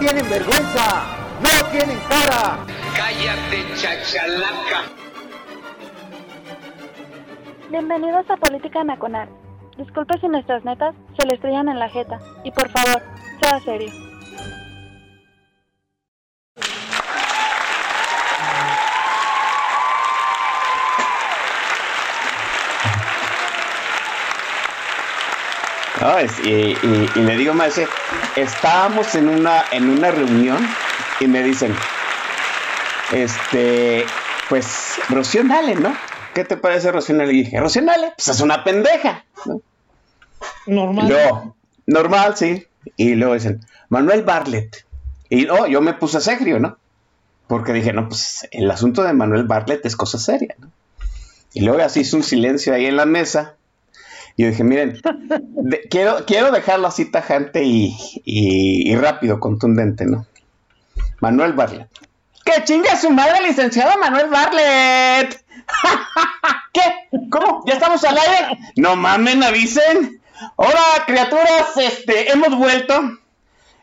Tienen vergüenza! ¡No tienen cara! Cállate, chachalaca. Bienvenidos a Política Nacional. Disculpe si nuestras netas se le estrellan en la jeta. Y por favor, sea serio. No, es- y, y- y le digo, maese, estábamos en una, en una reunión y me dicen, este, pues, Rocío Nale, ¿no? ¿Qué te parece Rocío Nale? Y dije, Rocío Nale, pues es una pendeja, ¿no? Normal. Luego, normal, sí. Y luego dicen, Manuel Bartlett. Y no, yo me puse serio, ¿no? Porque dije, no, pues el asunto de Manuel Bartlett es cosa seria, ¿no? Y luego así hizo un silencio ahí en la mesa. Yo dije, miren, quiero, quiero dejarlo así tajante y, y- rápido, contundente, ¿no? Manuel Bartlett. ¡Que chingue su madre, licenciado Manuel Bartlett! ¿Qué? ¿Cómo? ¿Ya estamos al aire? No mamen, avisen. Hola, criaturas, este, hemos vuelto.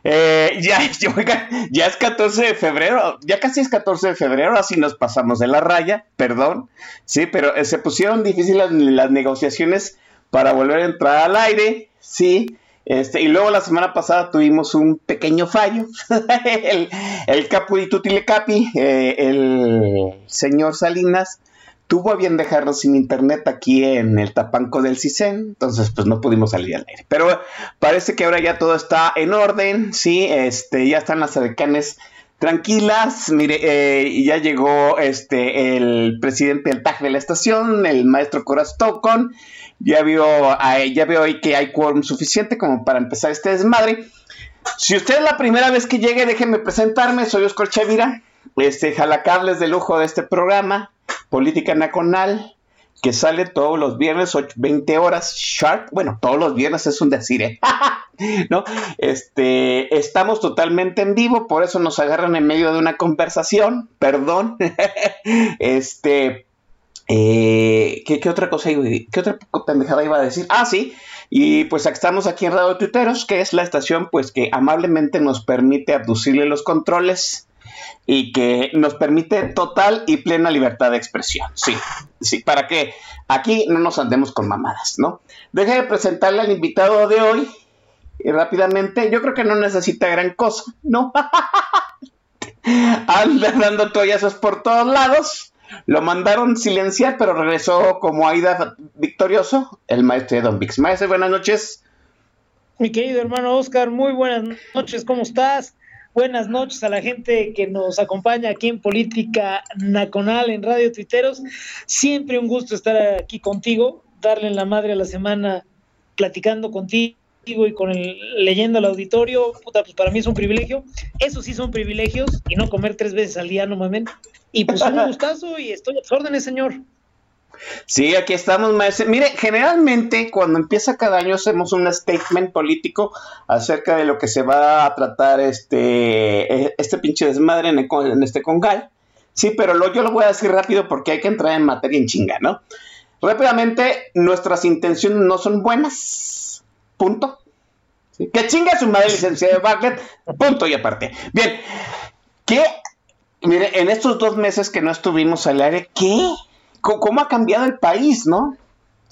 Eh, ya, ya, ya es 14 de febrero, ya casi es 14 de febrero, así nos pasamos de la raya, perdón, sí, pero eh, se pusieron difíciles las negociaciones para volver a entrar al aire, sí, este, y luego la semana pasada tuvimos un pequeño fallo, el, el capi, eh, el señor Salinas, tuvo a bien dejarnos sin internet aquí en el tapanco del CISEN, entonces pues no pudimos salir al aire. Pero parece que ahora ya todo está en orden, sí, este, ya están las decanes tranquilas, mire, eh, ya llegó este el presidente del TAG de la estación, el maestro Corastocon, ya vio, ahí- ya veo ahí que hay quórum suficiente como para empezar este desmadre. Si usted es la primera vez que llegue, déjeme presentarme, soy Oscar Chavira, este jalacables de lujo de este programa, Política Nacional, que sale todos los viernes, 8, 20 horas, sharp, bueno, todos los viernes es un decir, ¿eh? ¿no? Este, estamos totalmente en vivo, por eso nos agarran en medio de una conversación, perdón. este, eh, ¿qué, qué otra cosa qué otra pendejada iba a decir? Ah, sí, y pues estamos aquí en Radio Tuiteros, que es la estación pues que amablemente nos permite abducirle los controles y que nos permite total y plena libertad de expresión. Sí, sí, para que aquí no nos andemos con mamadas, ¿no? Deje de presentarle al invitado de hoy y rápidamente. Yo creo que no necesita gran cosa, ¿no? Anda dando toallazos por todos lados. Lo mandaron silenciar, pero regresó como Aida victorioso, el maestro de Don Vix. Maestro, buenas noches. Mi querido hermano Oscar, muy buenas noches, ¿cómo estás? Buenas noches a la gente que nos acompaña aquí en Política Nacional en Radio Tuiteros. Siempre un gusto estar aquí contigo, darle en la madre a la semana platicando contigo y con el leyendo al auditorio. Puta, pues para mí es un privilegio. Eso sí son privilegios y no comer tres veces al día, no mamen. Y pues un gustazo y estoy a tus órdenes, señor. Sí, aquí estamos, maestro. Mire, generalmente cuando empieza cada año hacemos un statement político acerca de lo que se va a tratar este, este pinche desmadre en, el- en este congal. Sí, pero lo, yo lo voy a decir rápido porque hay que entrar en materia en chinga, ¿no? Rápidamente, nuestras intenciones no son buenas. Punto. ¿Sí? Que chinga su madre, licenciado Bartlett. Punto y aparte. Bien, ¿qué? Mire, en estos dos meses que no estuvimos al aire, ¿qué? cómo ha cambiado el país, ¿no?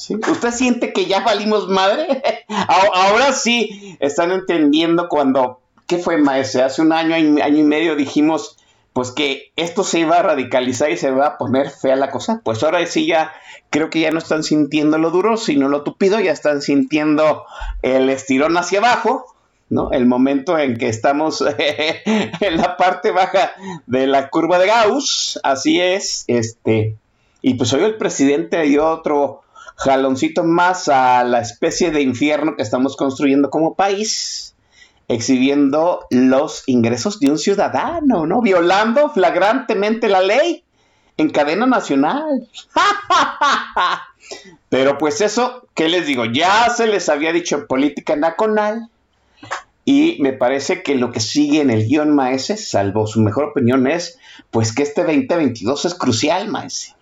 ¿Usted siente que ya valimos madre? Ahora sí están entendiendo cuando, ¿qué fue, maestro? Hace un año año y medio dijimos, pues que esto se iba a radicalizar y se va a poner fea la cosa. Pues ahora sí ya, creo que ya no están sintiendo lo duro, sino lo tupido, ya están sintiendo el estirón hacia abajo, ¿no? El momento en que estamos en la parte baja de la curva de Gauss, así es, este, y pues hoy el presidente dio otro jaloncito más a la especie de infierno que estamos construyendo como país. Exhibiendo los ingresos de un ciudadano, ¿no? Violando flagrantemente la ley en cadena nacional. Pero pues eso, ¿qué les digo? Ya se les había dicho en política nacional y me parece que lo que sigue en el guion maese, salvo su mejor opinión, es pues que este 2022 es crucial, maese.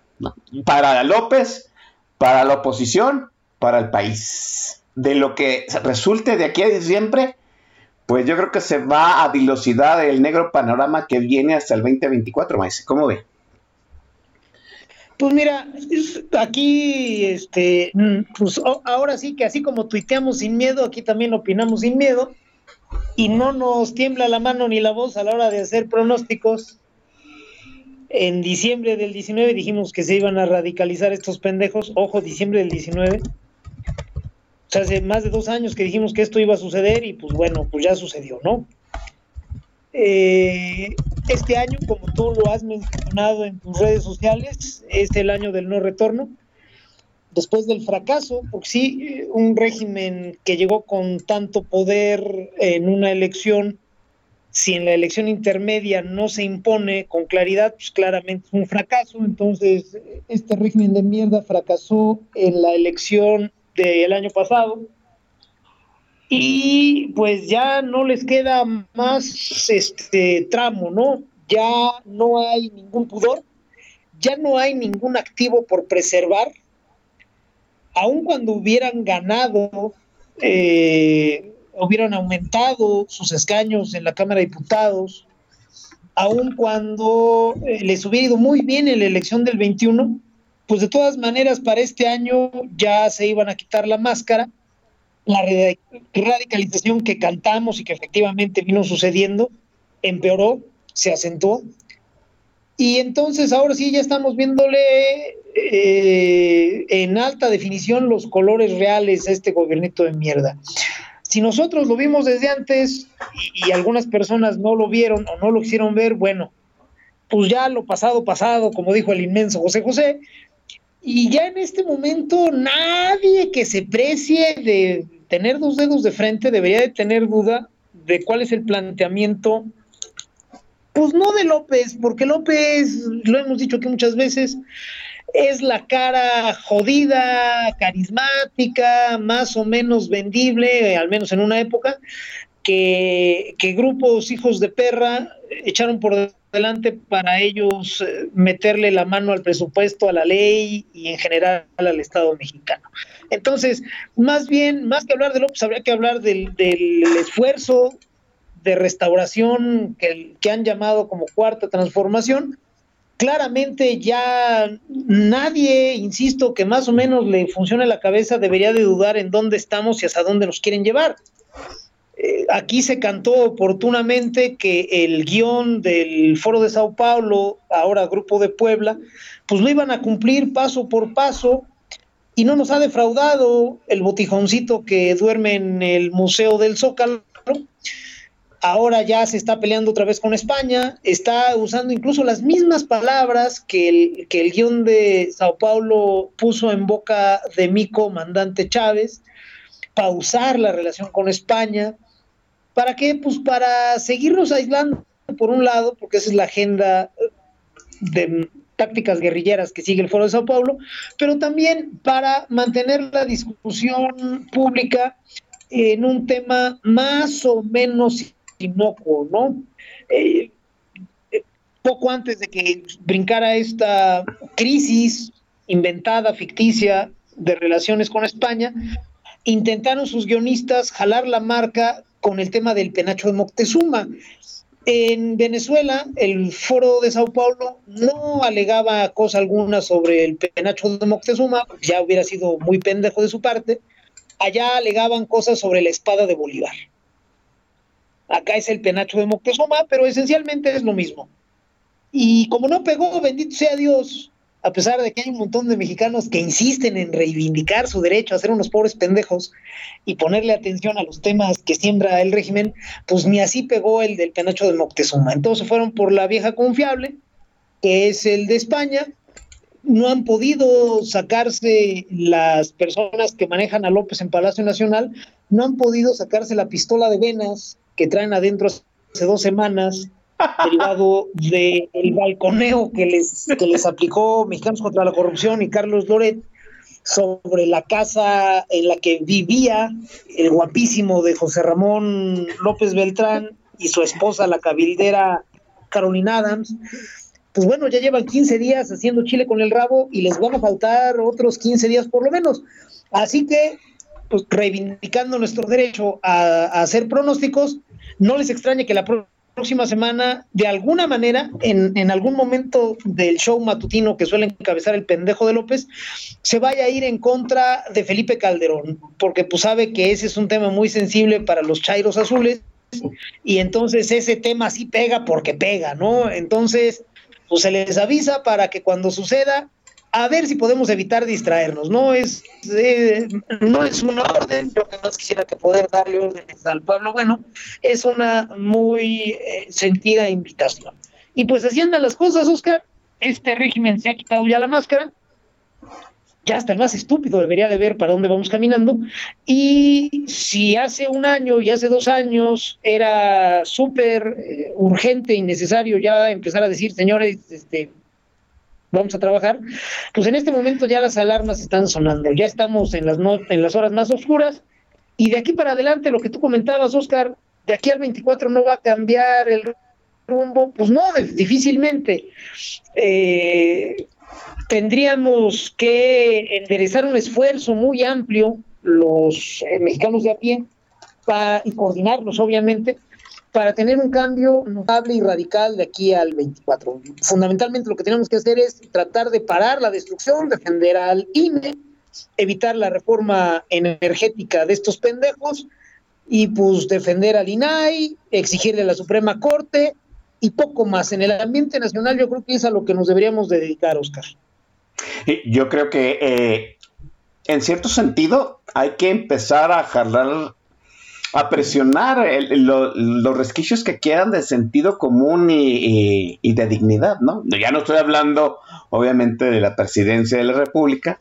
Para López, para la oposición, para el país. De lo que resulte de aquí a diciembre, pues yo creo que se va a velocidad el negro panorama que viene hasta el 2024, maese. ¿Cómo ve? Pues mira, aquí, este, pues ahora sí que así como tuiteamos sin miedo, aquí también opinamos sin miedo y no nos tiembla la mano ni la voz a la hora de hacer pronósticos. En diciembre del 19 dijimos que se iban a radicalizar estos pendejos. Ojo, diciembre del 19. Sea, hace más de dos años que dijimos que esto iba a suceder y pues bueno, pues ya sucedió, ¿no? Eh, este año, como tú lo has mencionado en tus redes sociales, es el año del no retorno. Después del fracaso, porque sí, un régimen que llegó con tanto poder en una elección, si en la elección intermedia no se impone con claridad, pues claramente es un fracaso. Entonces, este régimen de mierda fracasó en la elección del año pasado y pues ya no les queda más este tramo, ¿no? Ya no hay ningún pudor, ya no hay ningún activo por preservar, aun cuando hubieran ganado, eh, hubieran aumentado sus escaños en la Cámara de Diputados, aun cuando eh, les hubiera ido muy bien en la elección del 21, pues de todas maneras para este año ya se iban a quitar la máscara la radicalización que cantamos y que efectivamente vino sucediendo empeoró, se acentuó. Y entonces ahora sí ya estamos viéndole eh, en alta definición los colores reales a este gobernito de mierda. Si nosotros lo vimos desde antes y, y algunas personas no lo vieron o no lo quisieron ver, bueno, pues ya lo pasado, pasado, como dijo el inmenso José José, y ya en este momento nadie que se precie de tener dos dedos de frente debería de tener duda de cuál es el planteamiento, pues no de López, porque López, lo hemos dicho aquí muchas veces, es la cara jodida, carismática, más o menos vendible, al menos en una época, que, que grupos hijos de perra echaron por adelante para ellos eh, meterle la mano al presupuesto, a la ley y en general al Estado mexicano. Entonces, más bien, más que hablar de López, habría que hablar del, esfuerzo de restauración que, que han llamado como cuarta transformación. Claramente ya nadie, insisto, que más o menos le funcione la cabeza debería de dudar en dónde estamos y hasta dónde nos quieren llevar. Eh, aquí se cantó oportunamente que el guion del Foro de Sao Paulo, ahora Grupo de Puebla, pues lo iban a cumplir paso por paso y no nos ha defraudado el botijoncito que duerme en el Museo del Zócalo. Ahora ya se está peleando otra vez con España, está usando incluso las mismas palabras que el, que el guion de Sao Paulo puso en boca de mi comandante Chávez, pausar la relación con España, ¿Para qué? Pues para seguirnos aislando, por un lado, porque esa es la agenda de tácticas guerrilleras que sigue el Foro de Sao Paulo, pero también para mantener la discusión pública en un tema más o menos inocuo, ¿no? Eh, poco antes de que brincara esta crisis inventada, ficticia, de relaciones con España, intentaron sus guionistas jalar la marca con el tema del penacho de Moctezuma. En Venezuela, el foro de Sao Paulo no alegaba cosa alguna sobre el penacho de Moctezuma, ya hubiera sido muy pendejo de su parte. Allá alegaban cosas sobre la espada de Bolívar. Acá es el penacho de Moctezuma, pero esencialmente es lo mismo. Y como no pegó, bendito sea Dios, a pesar de que hay un montón de mexicanos que insisten en reivindicar su derecho a ser unos pobres pendejos y ponerle atención a los temas que siembra el régimen, pues ni así pegó el del penacho de Moctezuma. Entonces fueron por la vieja confiable, que es el de España. No han podido sacarse las personas que manejan a López en Palacio Nacional, no han podido sacarse la pistola de venas que traen adentro hace dos semanas, derivado del balconeo que les, que les aplicó Mexicanos contra la Corrupción y Carlos Loret sobre la casa en la que vivía el guapísimo de José Ramón López Beltrán y su esposa, la cabildera Carolina Adams, pues bueno, ya llevan 15 días haciendo chile con el rabo y les van a faltar otros 15 días por lo menos. Así que, pues reivindicando nuestro derecho a, hacer pronósticos, no les extrañe que la próxima semana, de alguna manera, en, en, algún momento del show matutino que suele encabezar el pendejo de López, se vaya a ir en contra de Felipe Calderón, porque pues sabe que ese es un tema muy sensible para los chairos azules, y entonces ese tema sí pega porque pega, ¿no? Entonces, pues se les avisa para que cuando suceda, a ver si podemos evitar distraernos. No es, eh, no es una orden, yo que más quisiera que poder darle órdenes al pueblo, bueno, es una muy eh, sentida invitación. Y pues así andan las cosas, Oscar. Este régimen se ha quitado ya la máscara, ya hasta el más estúpido debería de ver para dónde vamos caminando. Y si hace un año y hace dos años era súper eh, urgente y necesario ya empezar a decir, señores, este, vamos a trabajar, pues en este momento ya las alarmas están sonando, ya estamos en las, en las horas más oscuras y de aquí para adelante lo que tú comentabas, Oscar, de aquí al 24 no va a cambiar el rumbo, pues no, difícilmente. Eh, tendríamos que enderezar un esfuerzo muy amplio, los eh, mexicanos de a pie, y coordinarlos, obviamente, para tener un cambio notable y radical de aquí al 24. Fundamentalmente lo que tenemos que hacer es tratar de parar la destrucción, defender al INE, evitar la reforma energética de estos pendejos y pues defender al INAI, exigirle a la Suprema Corte y poco más. En el ambiente nacional yo creo que es a lo que nos deberíamos dedicar, Oscar. Yo creo que eh, en cierto sentido hay que empezar a jalar, a presionar los resquicios que quedan de sentido común y, de dignidad, ¿no? Ya no estoy hablando, obviamente, de la presidencia de la República.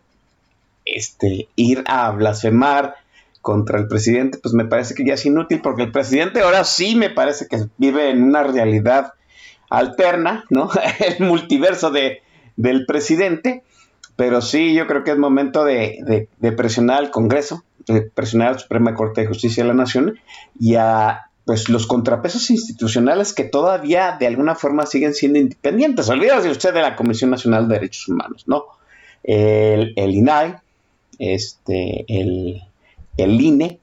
Este, ir a blasfemar contra el presidente, pues me parece que ya es inútil, porque el presidente ahora sí me parece que vive en una realidad alterna, ¿no? el multiverso de, del presidente, pero sí yo creo que es momento de, presionar al Congreso, de presionar a la Suprema Corte de Justicia de la Nación y a pues los contrapesos institucionales que todavía de alguna forma siguen siendo independientes. Olvídese usted de la Comisión Nacional de Derechos Humanos, ¿no? El, el INAI, este, el, el INE,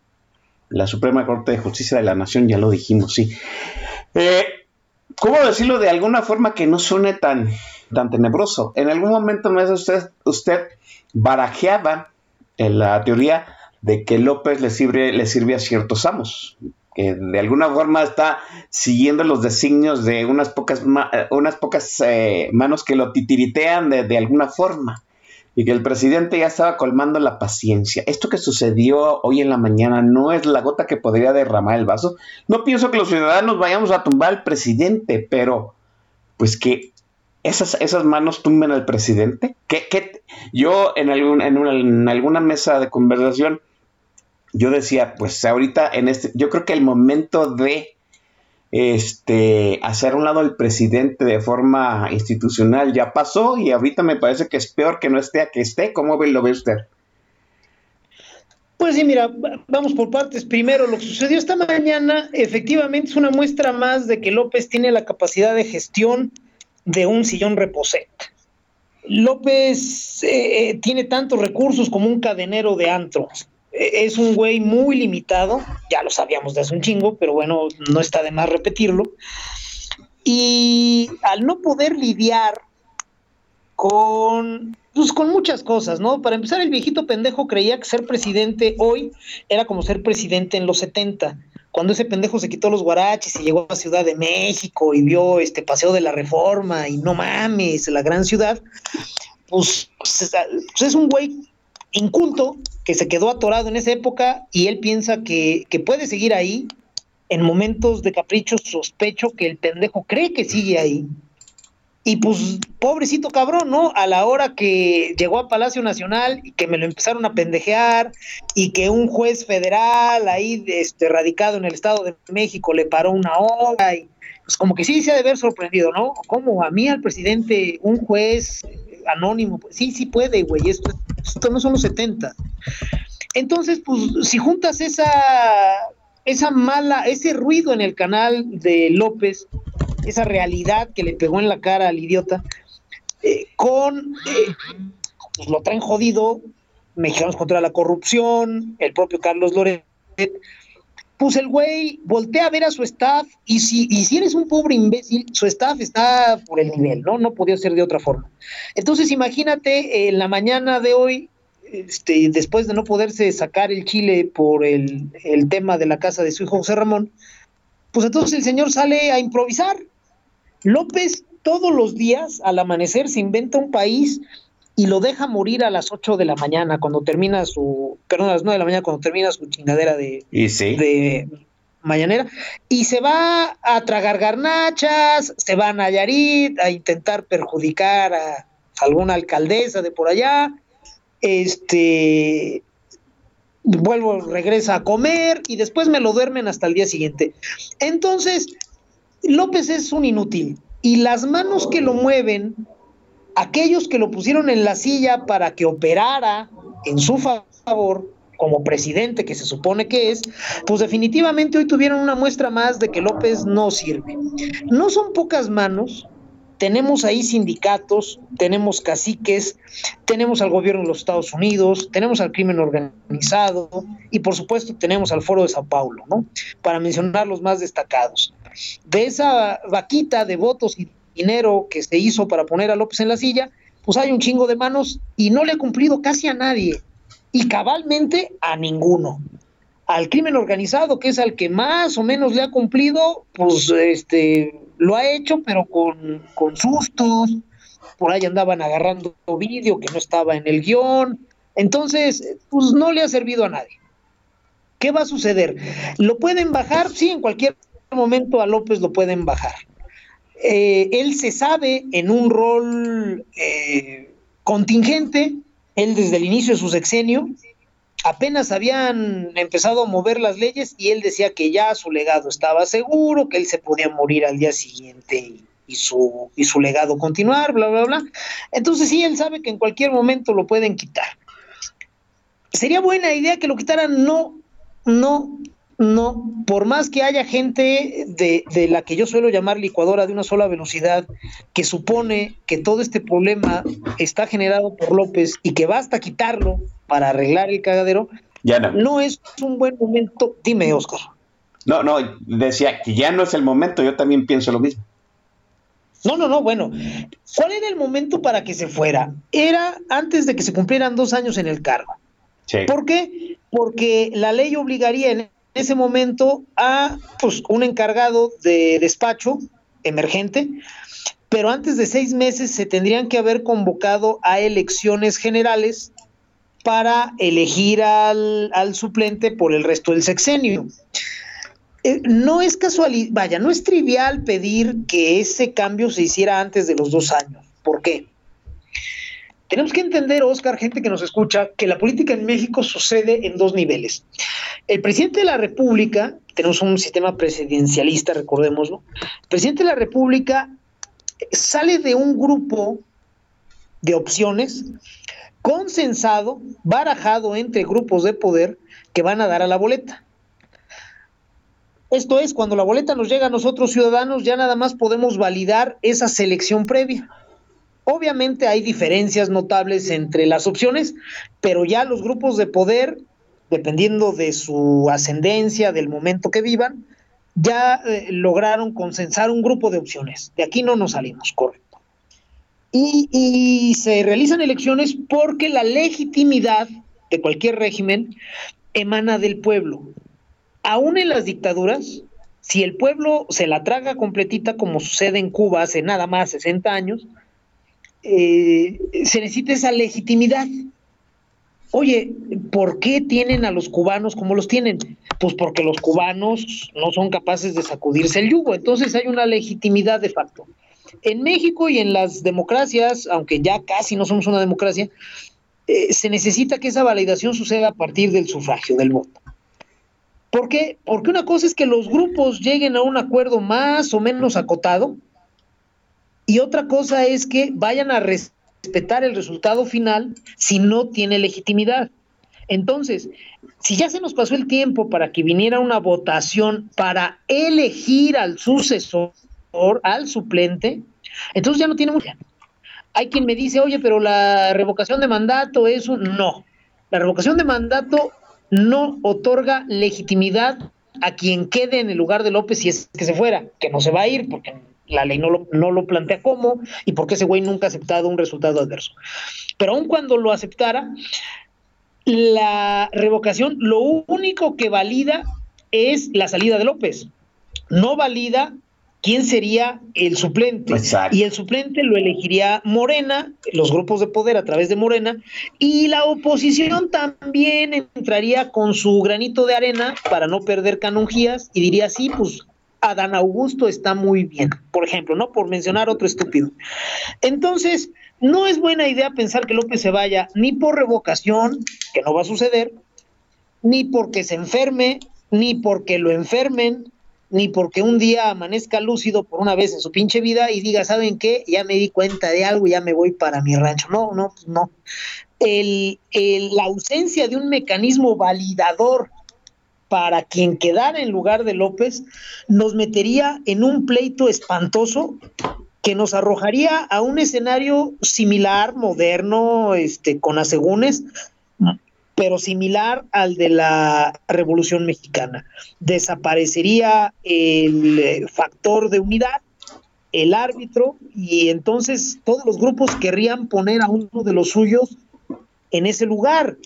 la Suprema Corte de Justicia de la Nación, ya lo dijimos, sí. Eh, ¿Cómo decirlo de alguna forma que no suene tan, tan tenebroso? En algún momento me usted, usted barajeaba en la teoría de que López le sirve, le sirve a ciertos amos, que de alguna forma está siguiendo los designios de unas pocas, unas pocas eh, manos que lo titiritean de, de alguna forma y que el presidente ya estaba colmando la paciencia. Esto que sucedió hoy en la mañana no es la gota que podría derramar el vaso. No pienso que los ciudadanos vayamos a tumbar al presidente, pero pues que esas, esas manos tumben al presidente. Que, yo en, algún, en, en alguna mesa de conversación, yo decía, pues ahorita en este, yo creo que el momento de este, hacer un lado el presidente de forma institucional ya pasó y ahorita me parece que es peor que no esté a que esté. ¿Cómo lo ve usted? Pues sí, mira, vamos por partes. Primero, lo que sucedió esta mañana efectivamente es una muestra más de que López tiene la capacidad de gestión de un sillón reposet. López eh, eh, tiene tantos recursos como un cadenero de antros es un güey muy limitado, ya lo sabíamos de hace un chingo, pero bueno, no está de más repetirlo. Y al no poder lidiar con, pues, con muchas cosas, ¿no? Para empezar, el viejito pendejo creía que ser presidente hoy era como ser presidente en los 70, cuando ese pendejo se quitó los guaraches y llegó a Ciudad de México y vio este paseo de la reforma y no mames, la gran ciudad, pues, pues es un güey inculto que se quedó atorado en esa época y él piensa que, puede seguir ahí. En momentos de capricho sospecho que el pendejo cree que sigue ahí. Y pues, pobrecito cabrón, ¿no? A la hora que llegó a Palacio Nacional y que me lo empezaron a pendejear y que un juez federal ahí este, radicado en el Estado de México le paró una hora y pues como que sí se ha de ver sorprendido, ¿no? Como a mí al presidente, un juez anónimo, pues, sí, sí puede, güey, esto, esto no son los 70. Entonces, pues si juntas esa, esa mala, ese ruido en el canal de López, esa realidad que le pegó en la cara al idiota, eh, con eh, pues lo traen jodido, mexicanos contra la corrupción, el propio Carlos Loret, pues el güey voltea a ver a su staff y si, y si eres un pobre imbécil, su staff está por el nivel, ¿no? No podía ser de otra forma. Entonces imagínate en la mañana de hoy, este, después de no poderse sacar el chile por el, el tema de la casa de su hijo José Ramón, pues entonces el señor sale a improvisar. López todos los días al amanecer se inventa un país y lo deja morir a las 8 de la mañana cuando termina su, perdón, a las 9 de la mañana cuando termina su chingadera de, Y sí. de mañanera y se va a tragar garnachas, se va a Nayarit a intentar perjudicar a alguna alcaldesa de por allá, este vuelvo, regresa a comer y después me lo duermen hasta el día siguiente. Entonces, López es un inútil y las manos que lo mueven, aquellos que lo pusieron en la silla para que operara en su favor como presidente que se supone que es, pues definitivamente hoy tuvieron una muestra más de que López no sirve. No son pocas manos, tenemos ahí sindicatos, tenemos caciques, tenemos al gobierno de los Estados Unidos, tenemos al crimen organizado y por supuesto tenemos al Foro de Sao Paulo, ¿no? Para mencionar los más destacados. De esa vaquita de votos y dinero que se hizo para poner a López en la silla, pues hay un chingo de manos y no le ha cumplido casi a nadie y cabalmente a ninguno. Al crimen organizado, que es al que más o menos le ha cumplido, pues este lo ha hecho, pero con, con sustos. Por ahí andaban agarrando vídeo que no estaba en el guion. Entonces, pues no le ha servido a nadie. ¿Qué va a suceder? ¿Lo pueden bajar? Sí, en cualquier momento a López lo pueden bajar. Eh, él se sabe en un rol eh, contingente, él desde el inicio de su sexenio, apenas habían empezado a mover las leyes y él decía que ya su legado estaba seguro, que él se podía morir al día siguiente y, y su, y su legado continuar, bla, bla, bla. Entonces sí, él sabe que en cualquier momento lo pueden quitar. Sería buena idea que lo quitaran, no, no, no, por más que haya gente de, de, la que yo suelo llamar licuadora de una sola velocidad, que supone que todo este problema está generado por López y que basta quitarlo para arreglar el cagadero, ya no. no es un buen momento. Dime, Oscar. No, no, decía que ya no es el momento, yo también pienso lo mismo. No, no, no, bueno, ¿cuál era el momento para que se fuera? Era antes de que se cumplieran dos años en el cargo. Sí. ¿Por qué? Porque la ley obligaría en ese momento a pues, un encargado de despacho emergente, pero antes de seis meses se tendrían que haber convocado a elecciones generales para elegir al, al suplente por el resto del sexenio. Eh, no es casualidad, vaya, no es trivial pedir que ese cambio se hiciera antes de los dos años. ¿Por qué? Tenemos que entender, Oscar, gente que nos escucha, que la política en México sucede en dos niveles. El presidente de la República, tenemos un sistema presidencialista, recordémoslo, el presidente de la República sale de un grupo de opciones consensado, barajado entre grupos de poder que van a dar a la boleta. Esto es, cuando la boleta nos llega a nosotros ciudadanos, ya nada más podemos validar esa selección previa. Obviamente hay diferencias notables entre las opciones, pero ya los grupos de poder, dependiendo de su ascendencia, del momento que vivan, ya eh, lograron consensar un grupo de opciones. De aquí no nos salimos, correcto. Y, y se realizan elecciones porque la legitimidad de cualquier régimen emana del pueblo. Aún en las dictaduras, si el pueblo se la traga completita, como sucede en Cuba hace nada más 60 años, eh, se necesita esa legitimidad. Oye, ¿por qué tienen a los cubanos como los tienen? Pues porque los cubanos no son capaces de sacudirse el yugo, entonces hay una legitimidad de facto. en México y en las democracias, aunque ya casi no somos una democracia, eh, se necesita que esa validación suceda a partir del sufragio, del voto. ¿Por qué? Porque una cosa es que los grupos lleguen a un acuerdo más o menos acotado y otra cosa es que vayan a respetar el resultado final si no tiene legitimidad. Entonces, si ya se nos pasó el tiempo para que viniera una votación para elegir al sucesor, al suplente, entonces ya no tiene mucha. Hay quien me dice, oye, pero la revocación de mandato es un... No, la revocación de mandato no otorga legitimidad a quien quede en el lugar de López si es que se fuera, que no se va a ir porque la ley no lo, no lo plantea como y porque ese güey nunca ha aceptado un resultado adverso. Pero aun cuando lo aceptara, la revocación lo único que valida es la salida de López. No valida quién sería el suplente. Y el suplente lo elegiría Morena, los grupos de poder a través de Morena, y la oposición también entraría con su granito de arena para no perder canonjías y diría, sí, pues Adán Augusto está muy bien, por ejemplo, ¿no? Por mencionar otro estúpido. Entonces, no es buena idea pensar que López se vaya ni por revocación, que no va a suceder, ni porque se enferme, ni porque lo enfermen, ni porque un día amanezca lúcido por una vez en su pinche vida y diga, ¿saben qué? Ya me di cuenta de algo, ya me voy para mi rancho. No, no, no. La ausencia de un mecanismo validador para quien quedara en lugar de López nos metería en un pleito espantoso que nos arrojaría a un escenario similar, moderno, este, con asegúnes, pero similar al de la Revolución Mexicana. Desaparecería el eh, factor de unidad, el árbitro, y entonces todos los grupos querrían poner a uno de los suyos en ese lugar.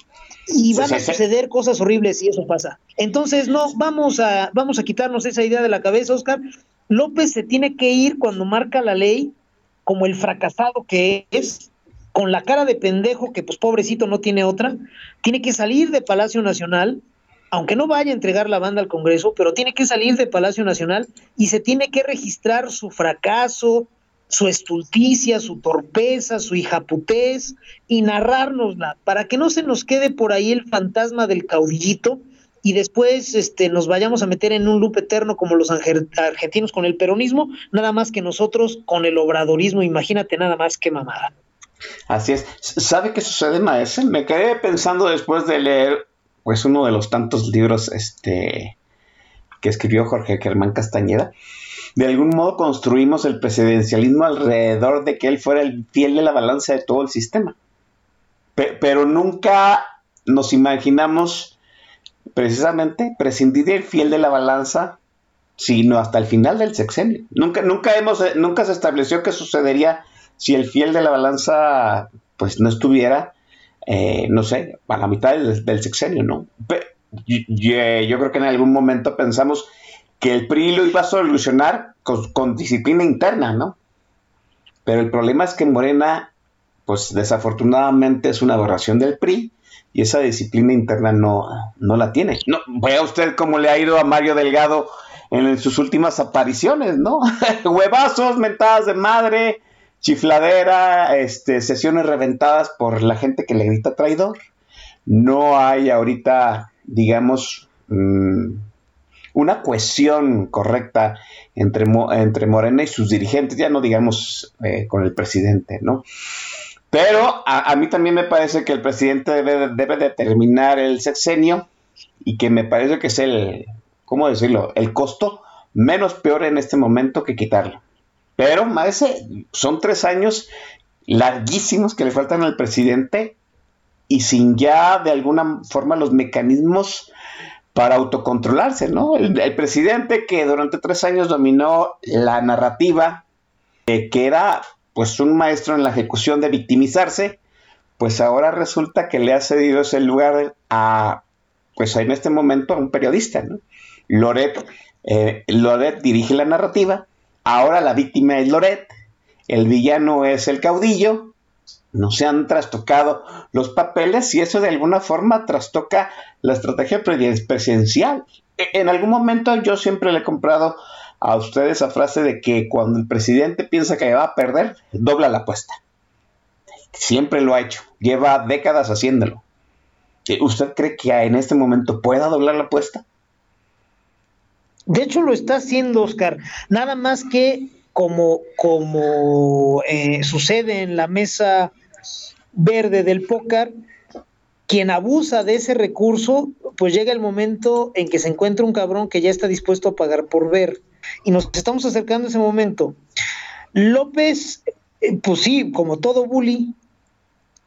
Y van a suceder cosas horribles si eso pasa. Entonces, no, vamos a, vamos a quitarnos esa idea de la cabeza, Oscar. López se tiene que ir cuando marca la ley como el fracasado que es, con la cara de pendejo que pues pobrecito no tiene otra, tiene que salir de Palacio Nacional, aunque no vaya a entregar la banda al Congreso, pero tiene que salir de Palacio Nacional y se tiene que registrar su fracaso, su estulticia, su torpeza, su hijaputez y narrárnosla para que no se nos quede por ahí el fantasma del caudillito y después este, nos vayamos a meter en un loop eterno como los argentinos con el peronismo, nada más que nosotros con el obradorismo, imagínate nada más que mamada. Así es. ¿Sabe qué sucede, maestro? Me quedé pensando después de leer pues uno de los tantos libros este, que escribió Jorge Germán Castañeda. De algún modo construimos el presidencialismo alrededor de que él fuera el fiel de la balanza de todo el sistema. pero nunca nos imaginamos precisamente prescindir del fiel de la balanza, sino hasta el final del sexenio. Nunca, nunca, hemos, eh, nunca se estableció qué sucedería si el fiel de la balanza pues no estuviera, eh, no sé, a la mitad del, sexenio, ¿no? yo, creo que en algún momento pensamos que el PRI lo iba a solucionar con, disciplina interna, ¿no? Pero el problema es que Morena, pues desafortunadamente es una adoración del PRI y esa disciplina interna no, no la tiene. No, vea usted cómo le ha ido a Mario Delgado en sus últimas apariciones, ¿no? Huevazos, mentadas de madre, chifladera, este, sesiones reventadas por la gente que le grita traidor. No hay ahorita, digamos, mm, una cohesión correcta entre, entre Morena y sus dirigentes, ya no digamos eh, con el presidente, ¿no? Pero a, mí también me parece que el presidente debe, debe determinar el sexenio y que me parece que es el, ¿cómo decirlo? El costo menos peor en este momento que quitarlo. Pero, ese son tres años larguísimos que le faltan al presidente y sin ya de alguna forma los mecanismos para autocontrolarse, ¿no? El, presidente que durante tres años dominó la narrativa, eh, que era pues un maestro en la ejecución de victimizarse, pues ahora resulta que le ha cedido ese lugar a, pues en este momento a un periodista, ¿no? Loret, eh, Loret dirige la narrativa, ahora la víctima es Loret, el villano es el caudillo, no se han trastocado los papeles y eso de alguna forma trastoca la estrategia presidencial. E, en algún momento yo siempre le he comprado a usted esa frase de que cuando el presidente piensa que va a perder, dobla la apuesta. Siempre lo ha hecho, lleva décadas haciéndolo. ¿Usted cree que en este momento pueda doblar la apuesta? De hecho lo está haciendo Oscar, nada más que como, como eh, sucede en la mesa verde del póker, quien abusa de ese recurso, pues llega el momento en que se encuentra un cabrón que ya está dispuesto a pagar por ver. Y nos estamos acercando a ese momento. López, eh, pues sí, como todo bully,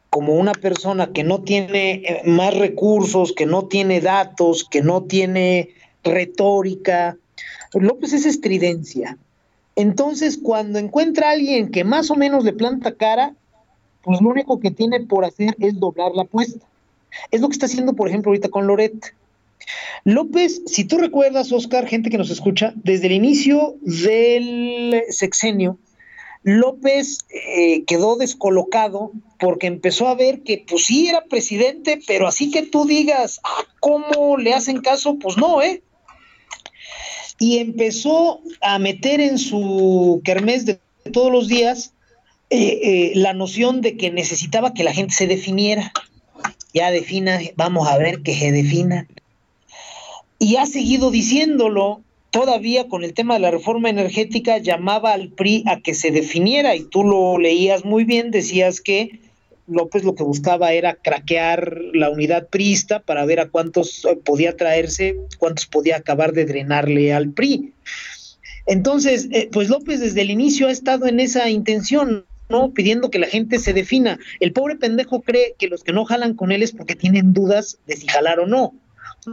como una persona que no tiene eh, más recursos, que no tiene datos, que no tiene retórica, López es estridencia. Entonces, cuando encuentra a alguien que más o menos le planta cara, pues lo único que tiene por hacer es doblar la apuesta. Es lo que está haciendo, por ejemplo, ahorita con Loret. López, si tú recuerdas, Oscar, gente que nos escucha, desde el inicio del sexenio, López eh, quedó descolocado porque empezó a ver que pues sí era presidente, pero así que tú digas, ah, ¿cómo le hacen caso? Pues no, ¿eh? Y empezó a meter en su kermés de todos los días eh, eh, la noción de que necesitaba que la gente se definiera. Ya defina, vamos a ver que se defina. Y ha seguido diciéndolo, todavía con el tema de la reforma energética, llamaba al PRI a que se definiera, y tú lo leías muy bien, decías que López lo que buscaba era craquear la unidad priista para ver a cuántos eh, podía traerse, cuántos podía acabar de drenarle al PRI. Entonces, pues López desde el inicio ha estado en esa intención, no pidiendo que la gente se defina. El pobre pendejo cree que los que no jalan con él es porque tienen dudas de si jalar o no.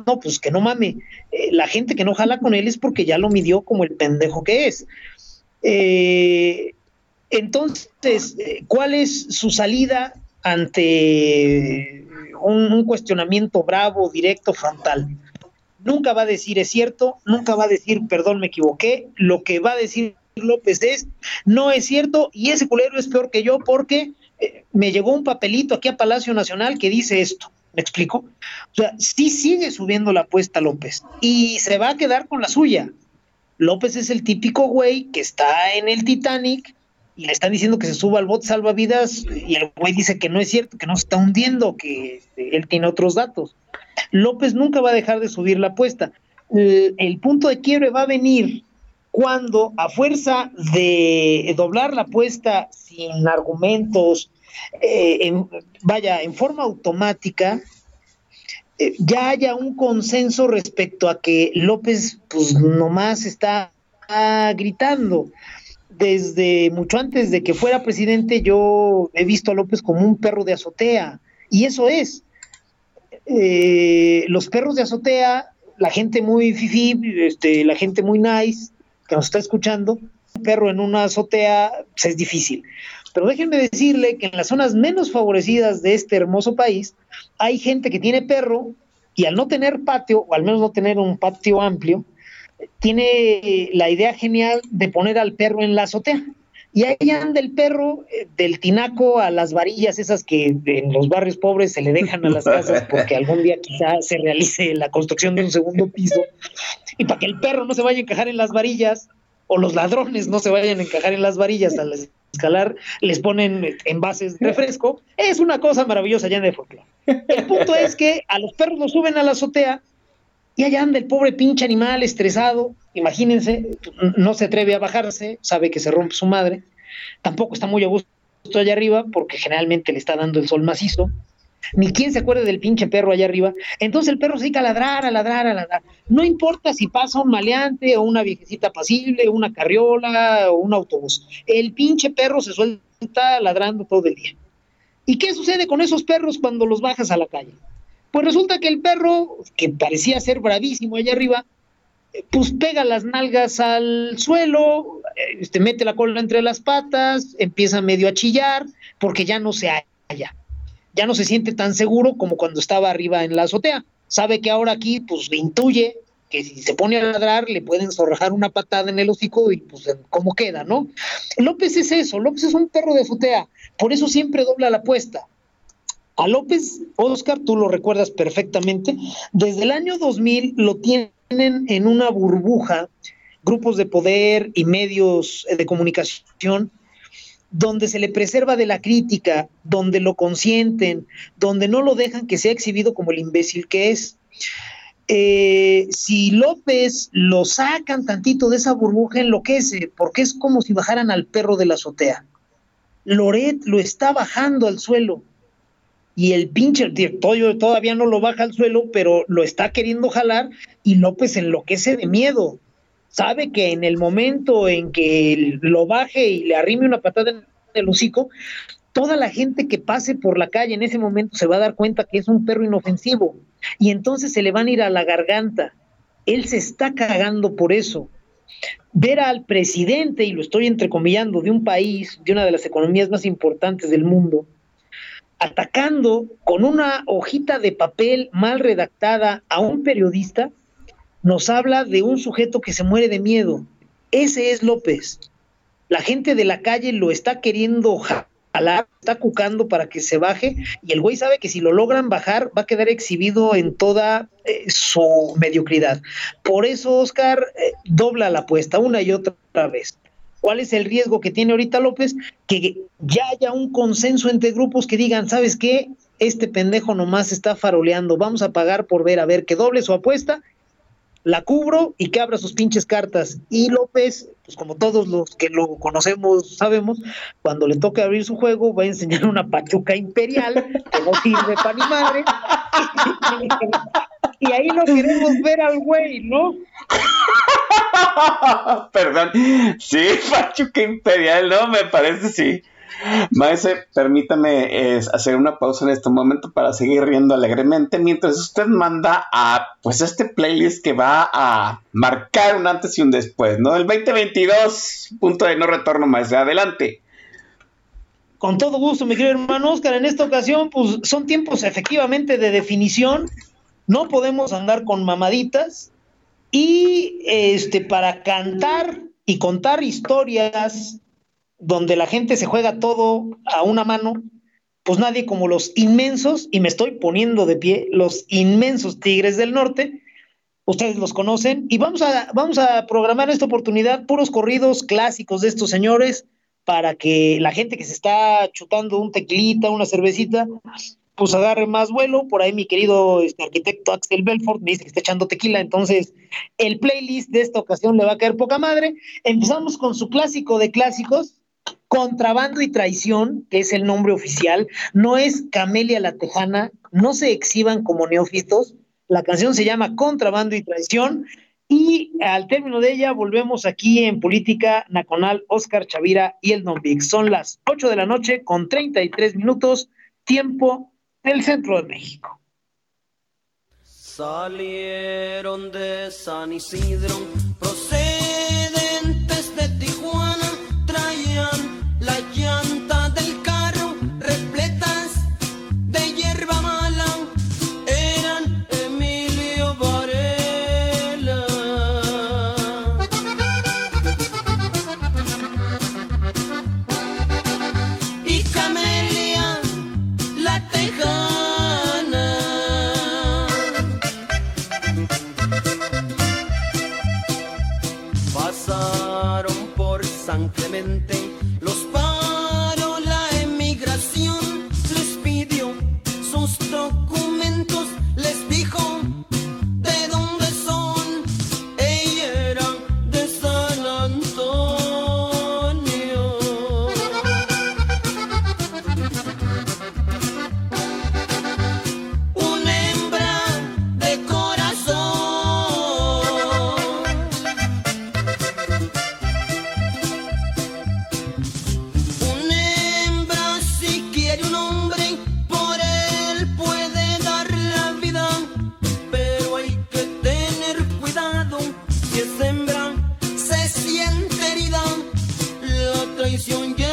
No, pues que no mame. Eh, la gente que no jala con él es porque ya lo midió como el pendejo que es. Eh, entonces, eh, ¿cuál es su salida ante un, un, cuestionamiento bravo, directo, frontal? Nunca va a decir es cierto, nunca va a decir perdón, me equivoqué. Lo que va a decir López es, no es cierto, y ese culero es peor que yo porque eh, me llegó un papelito aquí a Palacio Nacional que dice esto. ¿Me explico? O sea, sí sigue subiendo la apuesta López y se va a quedar con la suya. López es el típico güey que está en el Titanic y le están diciendo que se suba al bote salvavidas y el güey dice que no es cierto, que no se está hundiendo, que este, él tiene otros datos. López nunca va a dejar de subir la apuesta. El, el punto de quiebre va a venir cuando a fuerza de doblar la apuesta sin argumentos, eh, vaya, en forma automática, eh, ya haya un consenso respecto a que López pues nomás está gritando. Desde mucho antes de que fuera presidente yo he visto a López como un perro de azotea y eso es. Eh, los perros de azotea, la gente muy fifi, este, la gente muy nice, que nos está escuchando, un perro en una azotea pues, es difícil. Pero déjenme decirle que en las zonas menos favorecidas de este hermoso país hay gente que tiene perro y al no tener patio, o al menos no tener un patio amplio, tiene la idea genial de poner al perro en la azotea. Y ahí anda el perro eh, del tinaco a las varillas, esas que en los barrios pobres se le dejan a las casas porque algún día quizá se realice la construcción de un segundo piso. Y para que el perro no se vaya a encajar en las varillas, o los ladrones no se vayan a encajar en las varillas al escalar, les ponen envases de refresco. Es una cosa maravillosa ya en el folclore. El punto es que a los perros los suben a la azotea y allá anda el pobre pinche animal estresado, imagínense, no se atreve a bajarse, sabe que se rompe su madre, tampoco está muy a gusto allá arriba porque generalmente le está dando el sol macizo, ni quien se acuerde del pinche perro allá arriba, entonces el perro se dedica a ladrar, a ladrar, a ladrar, no importa si pasa un maleante o una viejecita pasible, una carriola o un autobús, el pinche perro se suelta ladrando todo el día. ¿Y qué sucede con esos perros cuando los bajas a la calle? Pues resulta que el perro, que parecía ser bravísimo allá arriba, pues pega las nalgas al suelo, este, mete la cola entre las patas, empieza medio a chillar, porque ya no se halla, ya no se siente tan seguro como cuando estaba arriba en la azotea. Sabe que ahora aquí, pues intuye que si se pone a ladrar le pueden zorrajar una patada en el hocico y pues cómo queda, ¿no? López es eso, López es un perro de azotea, por eso siempre dobla la apuesta. A López, Oscar, tú lo recuerdas perfectamente, desde el año 2000 lo tienen en una burbuja grupos de poder y medios de comunicación donde se le preserva de la crítica, donde lo consienten, donde no lo dejan que sea exhibido como el imbécil que es. Eh, si López lo sacan tantito de esa burbuja, enloquece, porque es como si bajaran al perro de la azotea. Loret lo está bajando al suelo y el pinche todavía no lo baja al suelo, pero lo está queriendo jalar y López enloquece de miedo. Sabe que en el momento en que lo baje y le arrime una patada en el hocico, toda la gente que pase por la calle en ese momento se va a dar cuenta que es un perro inofensivo y entonces se le van a ir a la garganta. Él se está cagando por eso. Ver al presidente, y lo estoy entrecomillando, de un país, de una de las economías más importantes del mundo, atacando con una hojita de papel mal redactada a un periodista, nos habla de un sujeto que se muere de miedo. Ese es López. La gente de la calle lo está queriendo jalar, está cucando para que se baje y el güey sabe que si lo logran bajar va a quedar exhibido en toda eh, su mediocridad. Por eso Oscar eh, dobla la apuesta una y otra vez. ¿Cuál es el riesgo que tiene ahorita López? Que ya haya un consenso entre grupos que digan, ¿sabes qué? Este pendejo nomás está faroleando, vamos a pagar por ver, a ver, que doble su apuesta, la cubro y que abra sus pinches cartas. Y López, pues como todos los que lo conocemos sabemos, cuando le toque abrir su juego va a enseñar una pachuca imperial que no sirve para ni madre. y ahí no queremos ver al güey, ¿no? Perdón. Sí, Pachuca Imperial, ¿no? Me parece, sí. Maese, permítame hacer una pausa en este momento para seguir riendo alegremente mientras usted manda a pues este playlist que va a marcar un antes y un después, ¿no? El 2022, punto de no retorno más adelante. Con todo gusto, mi querido hermano Oscar, en esta ocasión pues son tiempos efectivamente de definición, no podemos andar con mamaditas, y este, para cantar y contar historias donde la gente se juega todo a una mano, pues nadie como los inmensos, y me estoy poniendo de pie, los inmensos Tigres del Norte, ustedes los conocen, y vamos a, vamos a programar esta oportunidad puros corridos clásicos de estos señores para que la gente que se está chutando un tequilita, una cervecita, pues agarre más vuelo. Por ahí mi querido este, arquitecto Axel Belfort me dice que está echando tequila, entonces el playlist de esta ocasión le va a caer poca madre. Empezamos con su clásico de clásicos, Contrabando y Traición, que es el nombre oficial. No es Camelia la Tejana, no se exhiban como neófitos. La canción se llama Contrabando y Traición. Y al término de ella volvemos aquí en Política Nacional, Oscar Chavira y el Vic. Son las 8 de la noche con 33 minutos, tiempo del centro de México. Salieron de San Isidro, traición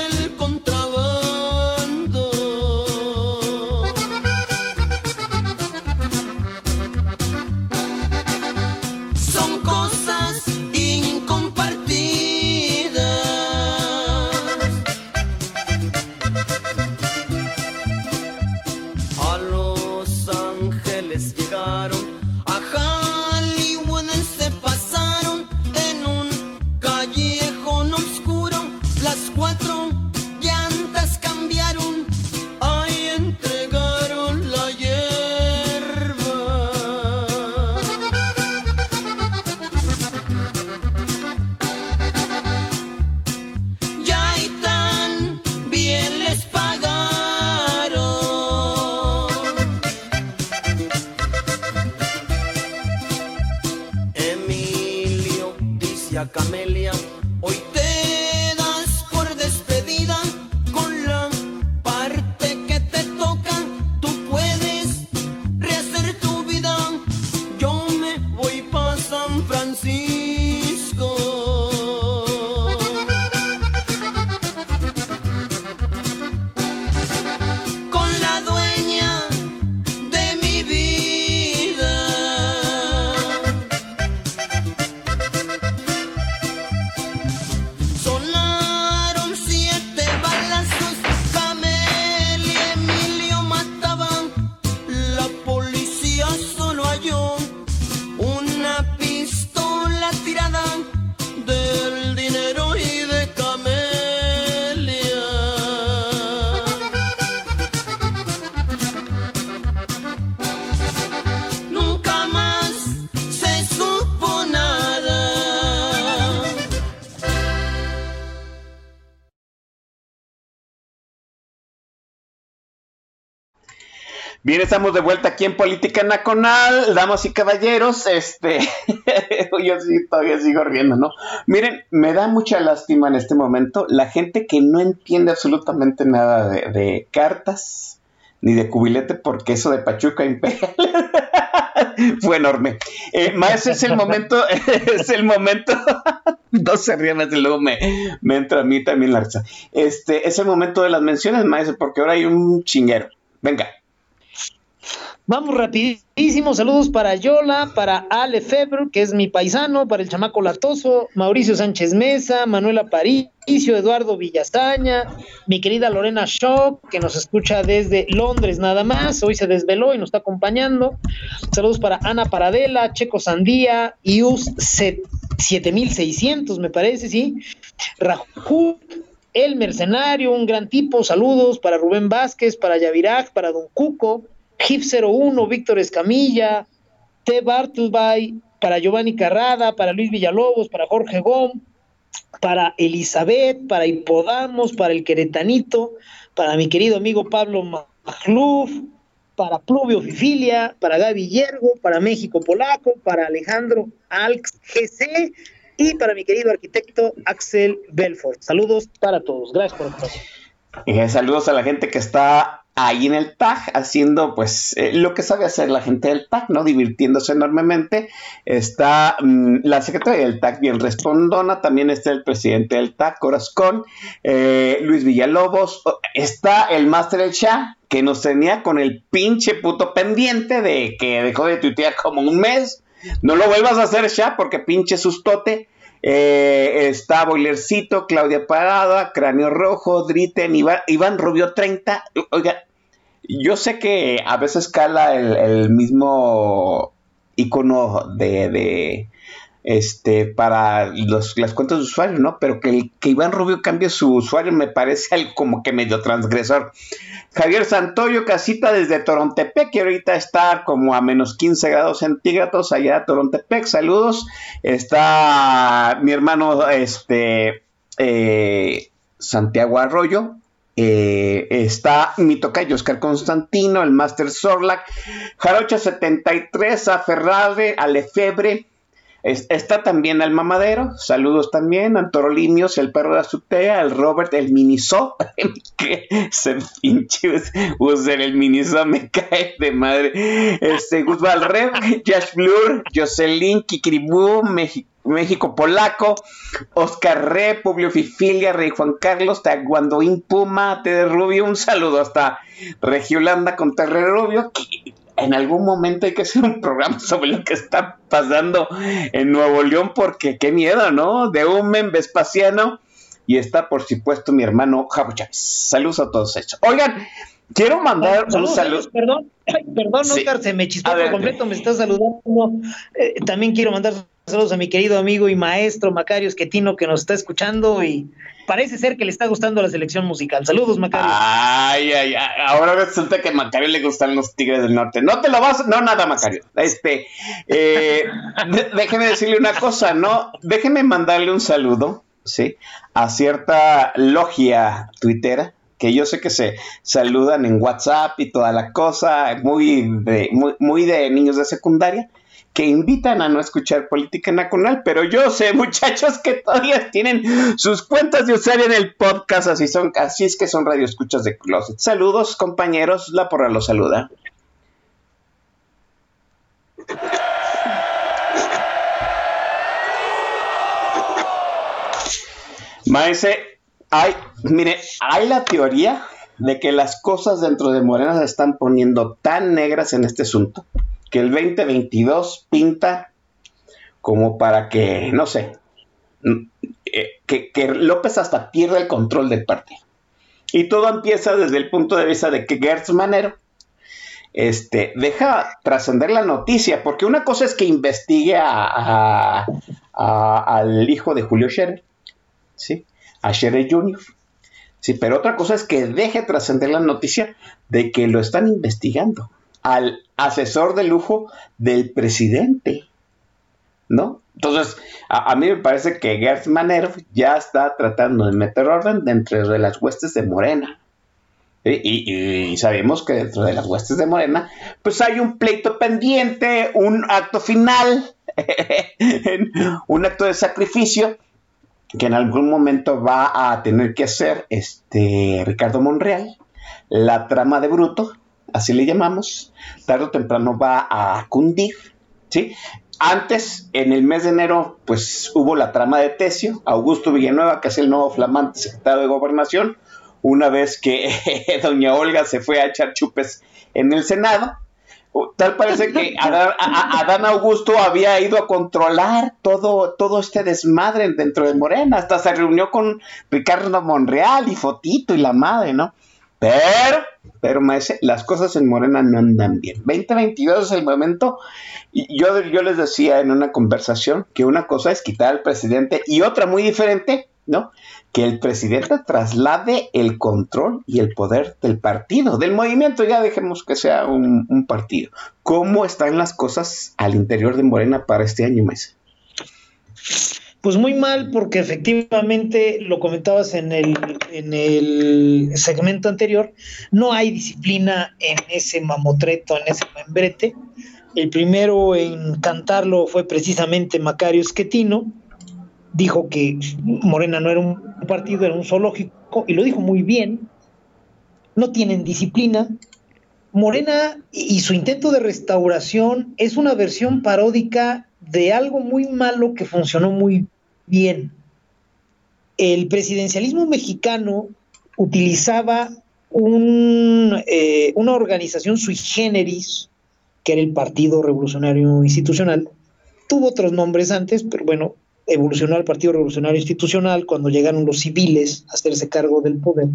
Bien, estamos de vuelta aquí en Política Nacional, damas y caballeros, este, yo sí todavía sigo riendo, ¿no? Miren, me da mucha lástima en este momento la gente que no entiende absolutamente nada de, cartas ni de cubilete porque eso de Pachuca Imperial fue enorme. Eh, es el momento, es el momento, no se rían, desde luego me, me entra a mí también la risa. Este, es el momento de las menciones, maestro, porque ahora hay un chinguero. Venga. Vamos rapidísimo, saludos para Yola, para Ale Febre, que es mi paisano, para el chamaco Latoso, Mauricio Sánchez Mesa, Manuela Paricio, Eduardo Villastaña, mi querida Lorena Shock, que nos escucha desde Londres nada más, hoy se desveló y nos está acompañando. Saludos para Ana Paradela, Checo Sandía, Ius 7600 me parece, sí. Rajul, el mercenario, un gran tipo, saludos para Rubén Vázquez, para Yavirak, para Don Cuco, GIF 01, Víctor Escamilla, T. Bartleby, para Giovanni Carrada, para Luis Villalobos, para Jorge Gom, para Elizabeth, para Hipodamos, para el Queretanito, para mi querido amigo Pablo Magluf, para Pluvio Fifilia, para Gaby Yergo, para México Polaco, para Alejandro Alx GC y para mi querido arquitecto Axel Belfort. Saludos para todos. Gracias por estar. Eh, saludos a la gente que está ahí en el TAG haciendo pues eh, lo que sabe hacer la gente del TAG, ¿no? Divirtiéndose enormemente. Está mm, la secretaria del TAG bien respondona, también está el presidente del TAG, Corazón, eh, Luis Villalobos, está el Master El Shah, que nos tenía con el pinche puto pendiente de que dejó de tuitear como un mes. No lo vuelvas a hacer, Shah, porque pinche sustote. Eh, está Boilercito, Claudia Parada, Cráneo Rojo, Dritten, Iván, Iván Rubio 30. Oiga, yo sé que a veces cala el, el mismo icono de, de, este para los, las cuentas de usuario, ¿no? Pero que, que Iván Rubio cambie su usuario me parece algo como que medio transgresor. Javier Santoyo, casita desde Torontepec, que ahorita está como a menos 15 grados centígrados allá en Torontepec. Saludos. Está mi hermano este eh, Santiago Arroyo. Eh, está mi tocayo Oscar Constantino, el Master Sorlac, Jarocha 73, a Ferrade, a Lefebre, es- está también el mamadero, saludos también, Antorolimios, el perro de azutea, el Robert, el Miniso, que se pinche user el Miniso me cae de madre, este Gus Valrev, Josh Blur, Jocelyn, Kikiribú, México. Polaco, Oscar Re, Publio Fifilia, Rey Juan Carlos, Taguandoín Puma, T de Rubio, un saludo hasta Regiolanda con Terre Rubio, en algún momento hay que hacer un programa sobre lo que está pasando en Nuevo León, porque qué miedo, ¿no? De un Vespasiano. Y está, por supuesto, mi hermano Javo Chávez. Saludos a todos ellos. Oigan, quiero mandar un saludo. Perdón, perdón, Sí. Oscar, se me chispó A por completo, me está saludando. Eh, también quiero mandar saludos a mi querido amigo y maestro Macario Esquetino que nos está escuchando y parece ser que le está gustando la selección musical. Saludos, Macario. Ay, ay, ay, ahora resulta que a Macario le gustan los Tigres del Norte. No te lo vas, no nada, Macario. Este, eh, déjeme decirle una cosa, ¿no? Déjeme mandarle un saludo, ¿sí? A cierta logia tuitera, que yo sé que se saludan en WhatsApp y toda la cosa, muy de, muy, muy de niños de secundaria, que invitan a no escuchar política nacional, pero yo sé, muchachos, que todavía tienen sus cuentas de usuario en el podcast, así son, así es que son radioescuchas de Closet. Saludos, compañeros, la porra los saluda. Maese, hay, mire, hay la teoría de que las cosas dentro de Morena se están poniendo tan negras en este asunto que el 2022 pinta como para que, no sé, mm, eh, que, López hasta pierda el control del partido. Y todo empieza desde el punto de vista de que Gertz Manero este, deja trascender la noticia, porque una cosa es que investigue a- al hijo de Julio Scherer, ¿sí? a Scherer Jr., Sí, pero otra cosa es que deje trascender la noticia de que lo están investigando al asesor de lujo del presidente, ¿no? Entonces, a, mí me parece que Gertz Manero ya está tratando de meter orden dentro de las huestes de Morena, Y, y- y sabemos que dentro de las huestes de Morena, pues hay un pleito pendiente, un acto final, un acto de sacrificio que en algún momento va a tener que hacer este Ricardo Monreal, la trama de Bruto, así le llamamos, tarde o temprano va a cundir, ¿sí? Antes, en el mes de enero, pues hubo la trama de Tesio, Augusto Villanueva, que es el nuevo flamante secretario de Gobernación, una vez que doña Olga se fue a echar chupes en el Senado. Tal parece que Adán, a- Adán Augusto había ido a controlar todo, todo este desmadre dentro de Morena. Hasta se reunió con Ricardo Monreal y Fotito y la madre, ¿no? Pero, pero maese, las cosas en Morena no andan bien. 2022 es el momento. Y yo, yo les decía en una conversación que una cosa es quitar al presidente y otra muy diferente, ¿no? Que el presidente traslade el control y el poder del partido, del movimiento, ya dejemos que sea un, partido. ¿Cómo están las cosas al interior de Morena para este año, Maese? Pues muy mal, porque efectivamente lo comentabas en el, en el segmento anterior, no hay disciplina en ese mamotreto, en ese membrete. El primero en cantarlo fue precisamente Macario Esquetino, dijo que Morena no era un partido, era un zoológico, y lo dijo muy bien. No tienen disciplina. Morena y su intento de restauración es una versión paródica de algo muy malo que funcionó muy bien. El presidencialismo mexicano utilizaba eh, una organización sui generis, que era el Partido Revolucionario Institucional. Tuvo otros nombres antes, pero bueno, evolucionó al Partido Revolucionario Institucional cuando llegaron los civiles a hacerse cargo del poder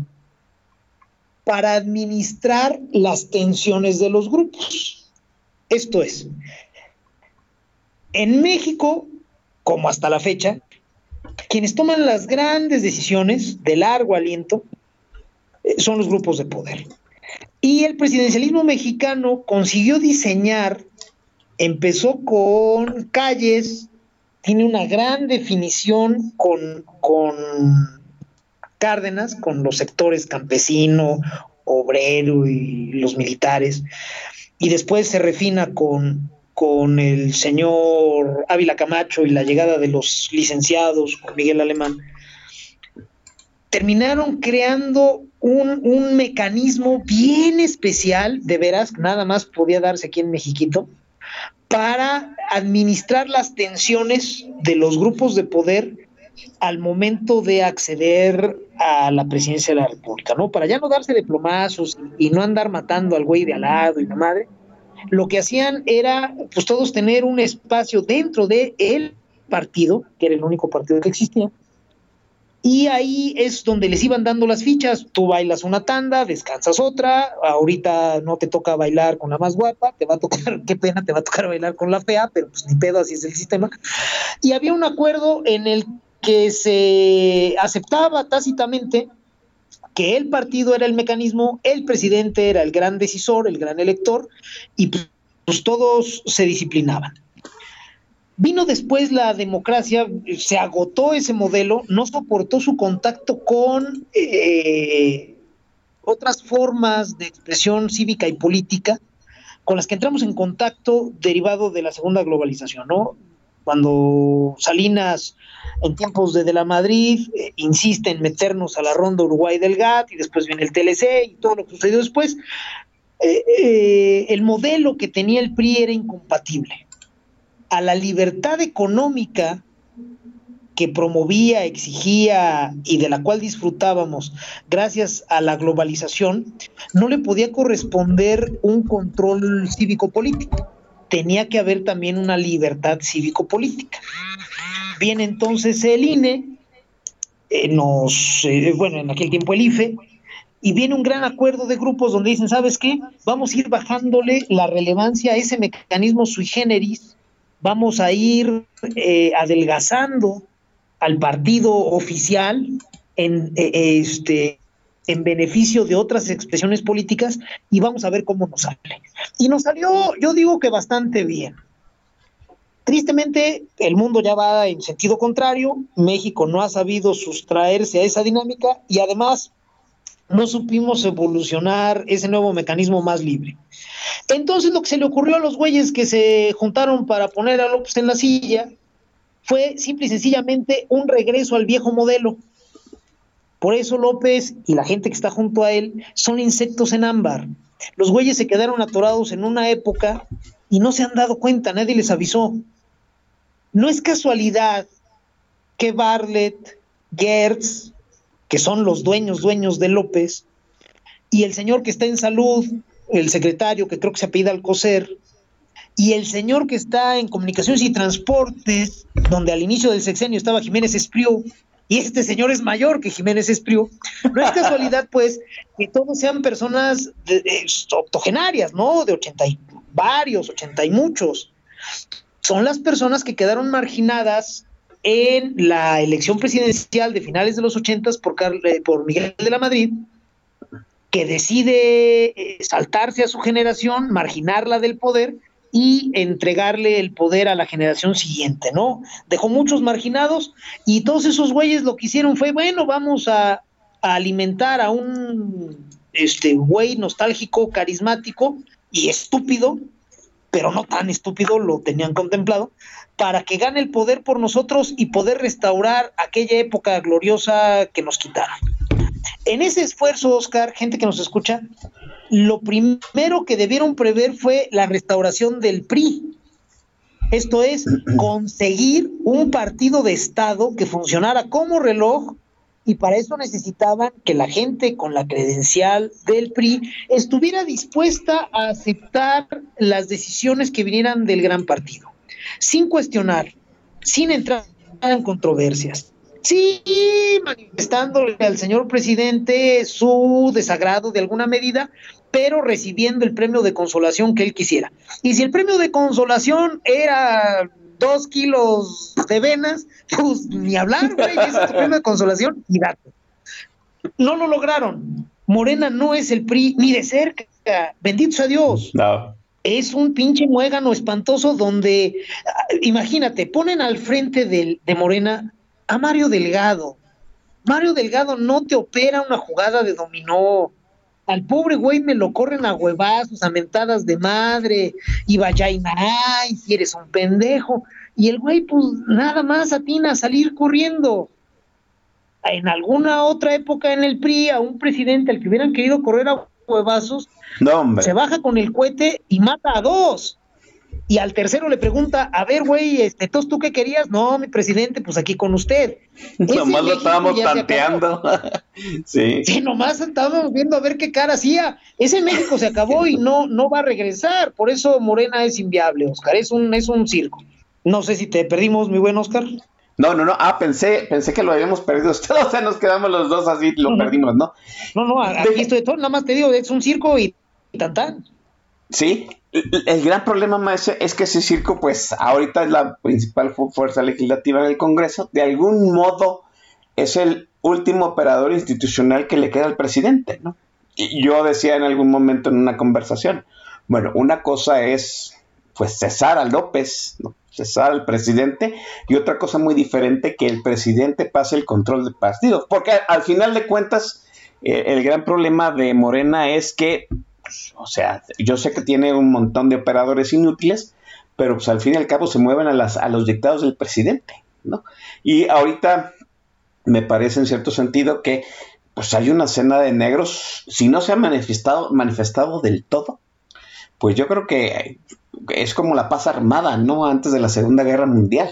para administrar las tensiones de los grupos. Esto es, en México, como hasta la fecha, quienes toman las grandes decisiones de largo aliento eh, son los grupos de poder. Y el presidencialismo mexicano consiguió diseñar, empezó con calles, tiene una gran definición con, con Cárdenas, con los sectores campesino, obrero y los militares, y después se refina con, con el señor Ávila Camacho y la llegada de los licenciados con Miguel Alemán, terminaron creando un, un, mecanismo bien especial, de veras, nada más podía darse aquí en Mexiquito, para administrar las tensiones de los grupos de poder al momento de acceder a la presidencia de la República, ¿no? Para ya no darse de plomazos y no andar matando al güey de al lado y la madre, lo que hacían era, pues todos tener un espacio dentro de el partido, que era el único partido que existía, y ahí es donde les iban dando las fichas. Tú bailas una tanda, descansas otra. Ahorita no te toca bailar con la más guapa, te va a tocar, qué pena, te va a tocar bailar con la fea, pero pues ni pedo, así es el sistema. Y había un acuerdo en el que se aceptaba tácitamente que el partido era el mecanismo, el presidente era el gran decisor, el gran elector, y pues todos se disciplinaban. Vino después la democracia, se agotó ese modelo, no soportó su contacto con eh, otras formas de expresión cívica y política con las que entramos en contacto derivado de la segunda globalización, ¿no? Cuando Salinas, en tiempos de, de la Madrid, eh, insiste en meternos a la ronda Uruguay del GATT y después viene el TLC y todo lo que sucedió después, eh, el modelo que tenía el PRI era incompatible a la libertad económica que promovía, exigía y de la cual disfrutábamos gracias a la globalización, no le podía corresponder un control cívico-político. Tenía que haber también una libertad cívico-política. Bien, entonces el INE eh, nos, eh, bueno, en aquel tiempo el IFE, y viene un gran acuerdo de grupos donde dicen, ¿sabes qué? Vamos a ir bajándole la relevancia a ese mecanismo sui generis vamos a ir eh, adelgazando al partido oficial en, eh, este, en beneficio de otras expresiones políticas y vamos a ver cómo nos sale. Y nos salió, yo digo que bastante bien. Tristemente, el mundo ya va en sentido contrario, México no ha sabido sustraerse a esa dinámica y además no supimos evolucionar ese nuevo mecanismo más libre. Entonces lo que se le ocurrió a los güeyes que se juntaron para poner a López en la silla fue simple y sencillamente un regreso al viejo modelo. Por eso López y la gente que está junto a él son insectos en ámbar. Los güeyes se quedaron atorados en una época y no se han dado cuenta, nadie les avisó. No es casualidad que Bartlett, Gertz, que son los dueños, dueños de López, y el señor que está en salud, el secretario que creo que se apellida Alcocer, y el señor que está en comunicaciones y transportes, donde al inicio del sexenio estaba Jiménez Espriu, y este señor es mayor que Jiménez Espriu, no es casualidad, pues, que todos sean personas de- de- octogenarias, ¿no? De ochenta y varios, ochenta y muchos. Son las personas que quedaron marginadas en la elección presidencial de finales de los ochentas por, eh, por Miguel de la Madrid, que decide eh, saltarse a su generación, marginarla del poder y entregarle el poder a la generación siguiente, ¿no? Dejó muchos marginados y todos esos güeyes lo que hicieron fue, bueno, vamos a, alimentar a un este güey nostálgico, carismático y estúpido, pero no tan estúpido, lo tenían contemplado, para que gane el poder por nosotros y poder restaurar aquella época gloriosa que nos quitaron. En ese esfuerzo, Oscar, gente que nos escucha, lo primero que debieron prever fue la restauración del PRI. Esto es, conseguir un partido de Estado que funcionara como reloj y para eso necesitaban que la gente con la credencial del PRI estuviera dispuesta a aceptar las decisiones que vinieran del gran partido, sin cuestionar, sin entrar en controversias. Sí, manifestándole al señor presidente su desagrado de alguna medida, pero recibiendo el premio de consolación que él quisiera. Y si el premio de consolación era dos kilos de venas, pues ni hablar, güey, ese es tu premio de consolación y date. No lo lograron. Morena no es el PRI ni de cerca. Bendito sea Dios No. es un pinche muégano espantoso donde, imagínate, ponen al frente del, de Morena a Mario Delgado. Mario Delgado no te opera una jugada de dominó. Al pobre güey me lo corren a huevazos, a mentadas de madre, y vaya y ay, si eres un pendejo. Y el güey, pues nada más atina a salir corriendo. En alguna otra época en el PRI, a un presidente al que hubieran querido correr a huevazos, No, se baja con el cohete y mata a dos. Y al tercero le pregunta, a ver, güey, este, ¿entonces tú qué querías? No, mi presidente, pues aquí con usted. Nomás lo estábamos tanteando. sí. Sí, nomás estábamos viendo a ver qué cara hacía. Ese México se acabó y no, no va a regresar. Por eso Morena es inviable, Oscar. Es un, es un circo. No sé si te perdimos, mi buen Oscar. No, no, no. Ah, pensé, pensé que lo habíamos perdido. O sea, nos quedamos los dos así, lo perdimos, ¿no? No, no, aquí estoy todo. Nada más te digo, es un circo y tan tan. Sí. El, gran problema, maestro, es que ese circo, pues, ahorita es la principal fu- fuerza legislativa en el Congreso. De algún modo, es el último operador institucional que le queda al presidente, ¿no? Y yo decía en algún momento en una conversación, bueno, una cosa es, pues, cesar a López, ¿no? cesar al presidente, y otra cosa muy diferente, que el presidente pase el control del partido. Porque al final de cuentas, eh, el gran problema de Morena es que, pues, o sea, yo sé que tiene un montón de operadores inútiles, pero pues al fin y al cabo se mueven a, las, a los dictados del presidente, ¿no? Y ahorita me parece en cierto sentido que pues hay una cena de negros, si no se ha manifestado, manifestado del todo, pues yo creo que es como la paz armada, ¿no? Antes de la Segunda Guerra Mundial.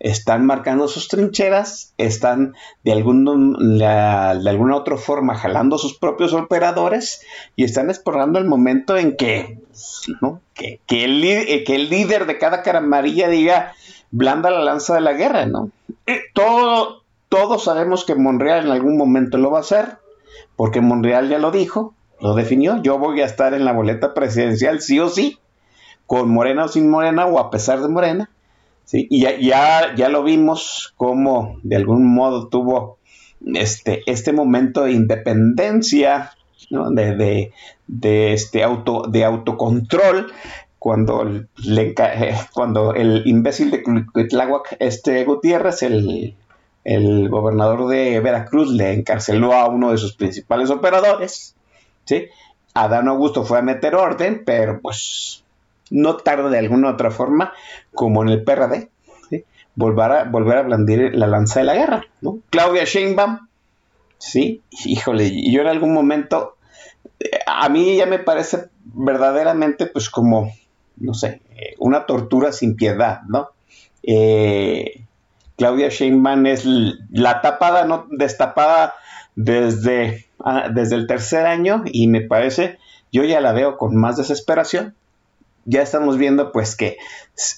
Están marcando sus trincheras, están de, algún, de alguna otra forma jalando sus propios operadores y están explorando el momento en que, que, que el, eh, que el líder de cada caramarilla diga, blanda la lanza de la guerra, ¿no? Eh, Todo, todos sabemos que Monreal en algún momento lo va a hacer, porque Monreal ya lo dijo, lo definió, yo voy a estar en la boleta presidencial sí o sí, con Morena o sin Morena o a pesar de Morena. ¿Sí? Y ya, ya, ya lo vimos como de algún modo tuvo este, este momento de independencia, ¿no? de, de, de este auto, de autocontrol, cuando, le, eh, cuando el imbécil de Cuitláhuac, este Gutiérrez, el, el gobernador de Veracruz le encarceló a uno de sus principales operadores, ¿sí? Adán Augusto fue a meter orden, pero pues no tarda de alguna otra forma, como en el PRD, volver, a, volver a blandir la lanza de la guerra, ¿no? Claudia Sheinbaum, sí, híjole, yo en algún momento, eh, a mí ya me parece verdaderamente pues como, no sé, eh, una tortura sin piedad, ¿no? Eh, Claudia Sheinbaum es la tapada, no destapada desde, ah, desde el tercer año y me parece, yo ya la veo con más desesperación. Ya estamos viendo pues que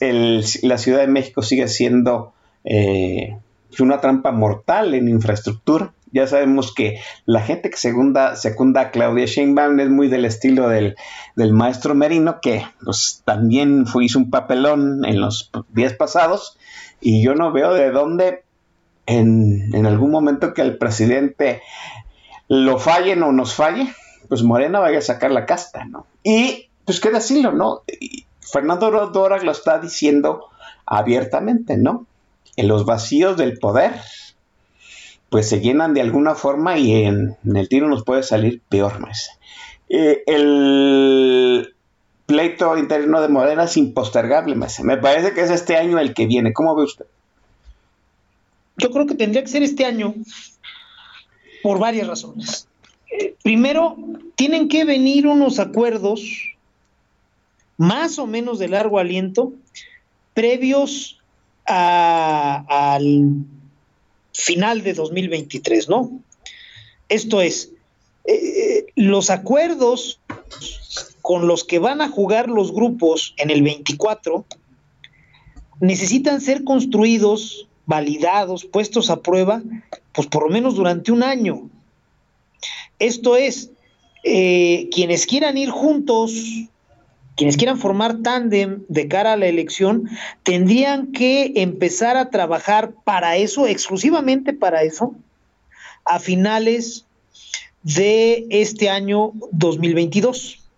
la Ciudad de México sigue siendo eh, una trampa mortal en infraestructura. Ya sabemos que la gente que secunda, secunda a Claudia Sheinbaum es muy del estilo del, del maestro Merino, que pues también fue, hizo un papelón en los días pasados, y yo no veo de dónde en, algún momento que el presidente lo fallen o nos falle, pues Morena vaya a sacar la casta, ¿no? Y pues qué decirlo, ¿no? Y Fernando Dora lo está diciendo abiertamente, ¿no? En los vacíos del poder, pues se llenan de alguna forma y en, el tiro nos puede salir peor, más. Eh, el pleito interno de Morena es impostergable, mes. Me parece que es este año el que viene. ¿Cómo ve usted? Yo creo que tendría que ser este año por varias razones. Primero, tienen que venir unos acuerdos más o menos de largo aliento previos al final de 2023, ¿no? Esto es, eh, los acuerdos con los que van a jugar los grupos en el 24 necesitan ser construidos, validados, puestos a prueba, pues por lo menos durante un año. Esto es, eh, quienes quieran ir juntos, quienes quieran formar tándem de cara a la elección, tendrían que empezar a trabajar para eso, exclusivamente para eso, a finales de este año 2022.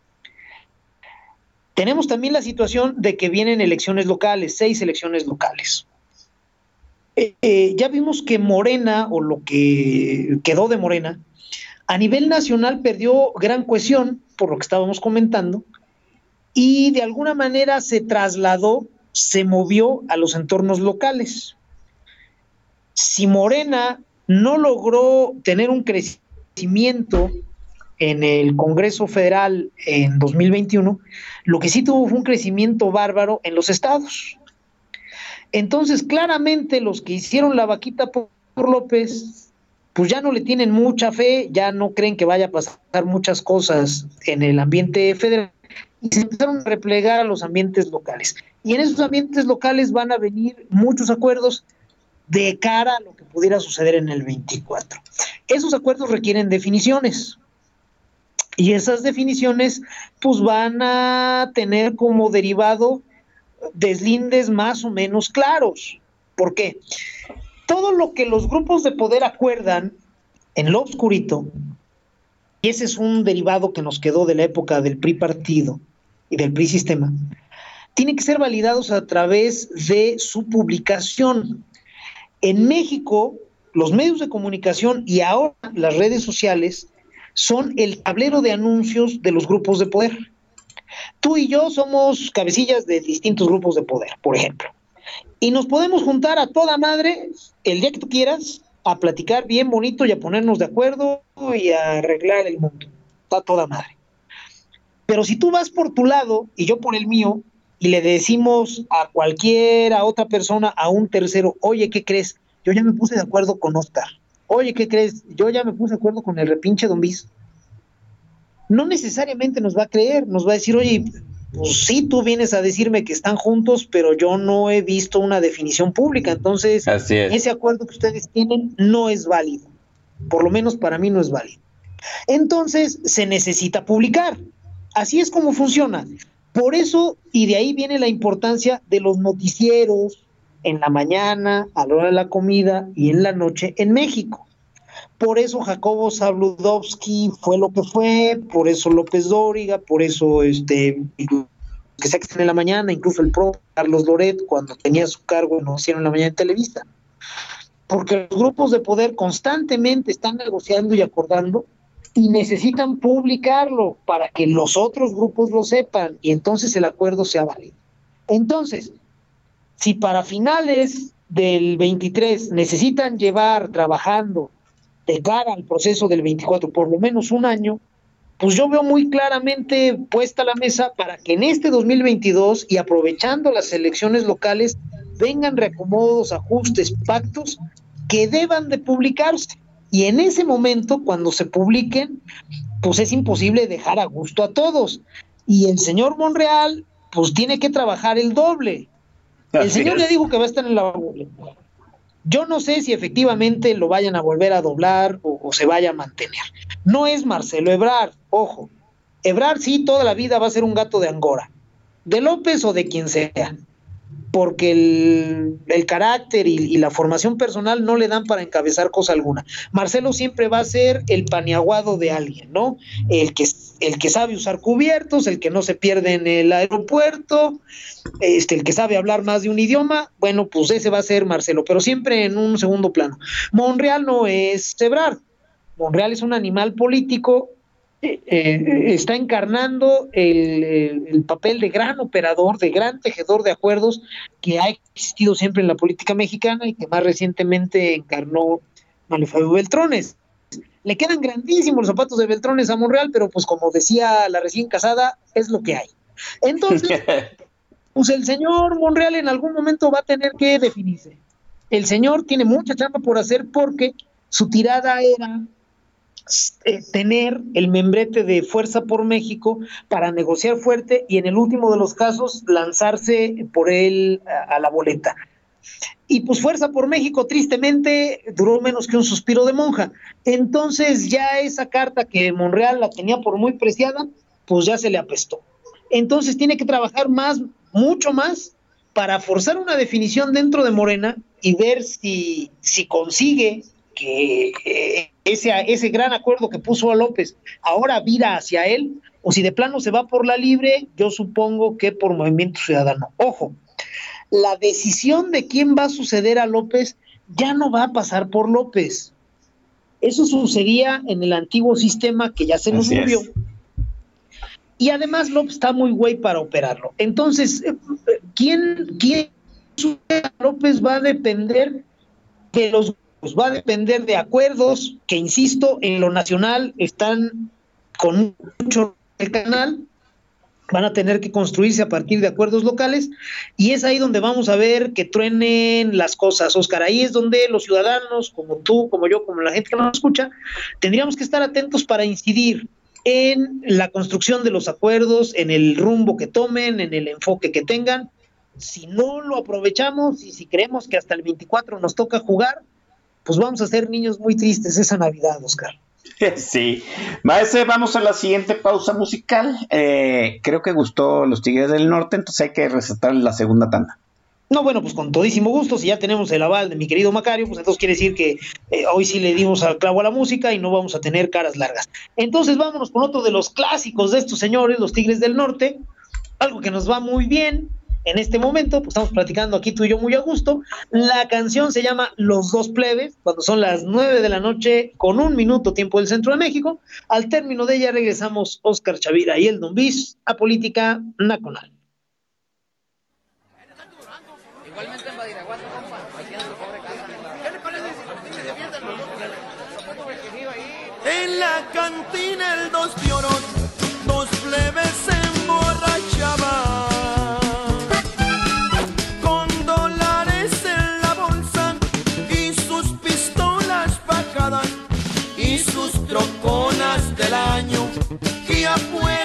Tenemos también la situación de que vienen elecciones locales, seis elecciones locales. Eh, eh, ya vimos que Morena, o lo que quedó de Morena, a nivel nacional perdió gran cohesión, por lo que estábamos comentando, y de alguna manera se trasladó, se movió a los entornos locales. Si Morena no logró tener un crecimiento en el Congreso Federal en 2021, lo que sí tuvo fue un crecimiento bárbaro en los estados. Entonces, claramente los que hicieron la vaquita por López, pues ya no le tienen mucha fe, ya no creen que vaya a pasar muchas cosas en el ambiente federal y se empezaron a replegar a los ambientes locales. Y en esos ambientes locales van a venir muchos acuerdos de cara a lo que pudiera suceder en el 24. Esos acuerdos requieren definiciones. Y esas definiciones pues van a tener como derivado deslindes más o menos claros. ¿Por qué? Todo lo que los grupos de poder acuerdan en lo oscurito, y ese es un derivado que nos quedó de la época del PRI partido y del PRI sistema, tienen que ser validados a través de su publicación. En México, los medios de comunicación y ahora las redes sociales son el tablero de anuncios de los grupos de poder. Tú y yo somos cabecillas de distintos grupos de poder, por ejemplo. Y nos podemos juntar a toda madre el día que tú quieras a platicar bien bonito y a ponernos de acuerdo y a arreglar el mundo. Está toda madre. Pero si tú vas por tu lado y yo por el mío y le decimos a cualquiera otra persona, a un tercero, oye, ¿qué crees? Yo ya me puse de acuerdo con Oscar. Oye, ¿qué crees? Yo ya me puse de acuerdo con el repinche Don Bis. No necesariamente nos va a creer, nos va a decir, oye, pues sí, tú vienes a decirme que están juntos, pero yo no he visto una definición pública, entonces es. ese acuerdo que ustedes tienen no es válido. Por lo menos para mí no es válido. Entonces se necesita publicar. Así es como funciona. Por eso, y de ahí viene la importancia de los noticieros en la mañana, a la hora de la comida y en la noche en México. Por eso Jacobo Zabludovsky fue lo que fue, por eso López Dóriga, por eso este que estén en la mañana, incluso el pro Carlos Loret cuando tenía su cargo en Noticiero en la mañana en Televisa. porque los grupos de poder constantemente están negociando y acordando y necesitan publicarlo para que los otros grupos lo sepan y entonces el acuerdo sea válido. Entonces, si para finales del 23 necesitan llevar trabajando de cara al proceso del 24 por lo menos un año, pues yo veo muy claramente puesta la mesa para que en este 2022 y aprovechando las elecciones locales vengan reacomodos, ajustes, pactos que deban de publicarse. Y en ese momento, cuando se publiquen, pues es imposible dejar a gusto a todos. Y el señor Monreal, pues tiene que trabajar el doble. El señor ya dijo que va a estar en la. Yo no sé si efectivamente lo vayan a volver a doblar o, se vaya a mantener. No es Marcelo Ebrard, ojo. Ebrard sí toda la vida va a ser un gato de Angora, de López o de quien sea porque el, el carácter y, la formación personal no le dan para encabezar cosa alguna. Marcelo siempre va a ser el paniaguado de alguien, ¿no? El que, el que sabe usar cubiertos, el que no se pierde en el aeropuerto, este, el que sabe hablar más de un idioma, bueno, pues ese va a ser Marcelo, pero siempre en un segundo plano. Monreal no es Ebrard. Monreal es un animal político eh, está encarnando el, el, el, papel de gran operador, de gran tejedor de acuerdos que ha existido siempre en la política mexicana y que más recientemente encarnó Manuel Fabio Beltrones. Le quedan grandísimos los zapatos de Beltrones a Monreal, pero pues como decía la recién casada, es lo que hay. Entonces, pues el señor Monreal en algún momento va a tener que definirse. El señor tiene mucha chamba por hacer porque su tirada era eh, tener el membrete de Fuerza por México para negociar fuerte y en el último de los casos lanzarse por él a, a, la boleta. Y pues Fuerza por México tristemente duró menos que un suspiro de monja. Entonces ya esa carta que Monreal la tenía por muy preciada, pues ya se le apestó. Entonces tiene que trabajar más, mucho más, para forzar una definición dentro de Morena y ver si, si consigue que eh, ese, ese gran acuerdo que puso a López ahora vira hacia él, o si de plano se va por la libre, yo supongo que por Movimiento Ciudadano. Ojo, la decisión de quién va a suceder a López ya no va a pasar por López. Eso sucedía en el antiguo sistema que ya se nos murió. Y además López está muy güey para operarlo. Entonces, eh, ¿quién, quién López va a depender de los pues va a depender de acuerdos que, insisto, en lo nacional están con mucho el canal, van a tener que construirse a partir de acuerdos locales y es ahí donde vamos a ver que truenen las cosas, Oscar. Ahí es donde los ciudadanos, como tú, como yo, como la gente que nos escucha, tendríamos que estar atentos para incidir en la construcción de los acuerdos, en el rumbo que tomen, en el enfoque que tengan. Si no lo aprovechamos y si creemos que hasta el 24 nos toca jugar, pues vamos a ser niños muy tristes esa Navidad, Oscar. Sí, maestro, vamos a la siguiente pausa musical. Eh, creo que gustó Los Tigres del Norte, entonces hay que recetar la segunda tanda. No, bueno, pues con todísimo gusto, si ya tenemos el aval de mi querido Macario, pues entonces quiere decir que eh, hoy sí le dimos al clavo a la música y no vamos a tener caras largas. Entonces vámonos con otro de los clásicos de estos señores, los Tigres del Norte, algo que nos va muy bien, en este momento, pues estamos platicando aquí tú y yo muy a gusto. La canción se llama Los dos plebes, cuando son las nueve de la noche con un minuto tiempo del centro de México. Al término de ella regresamos Oscar Chavira y el Don Bis a Política Nacional. Igualmente en Badiraguato, compa, aquí en su pobre casa. ¿Qué le parece si se defienden los dos En la cantina el dos pioros, dos que afuera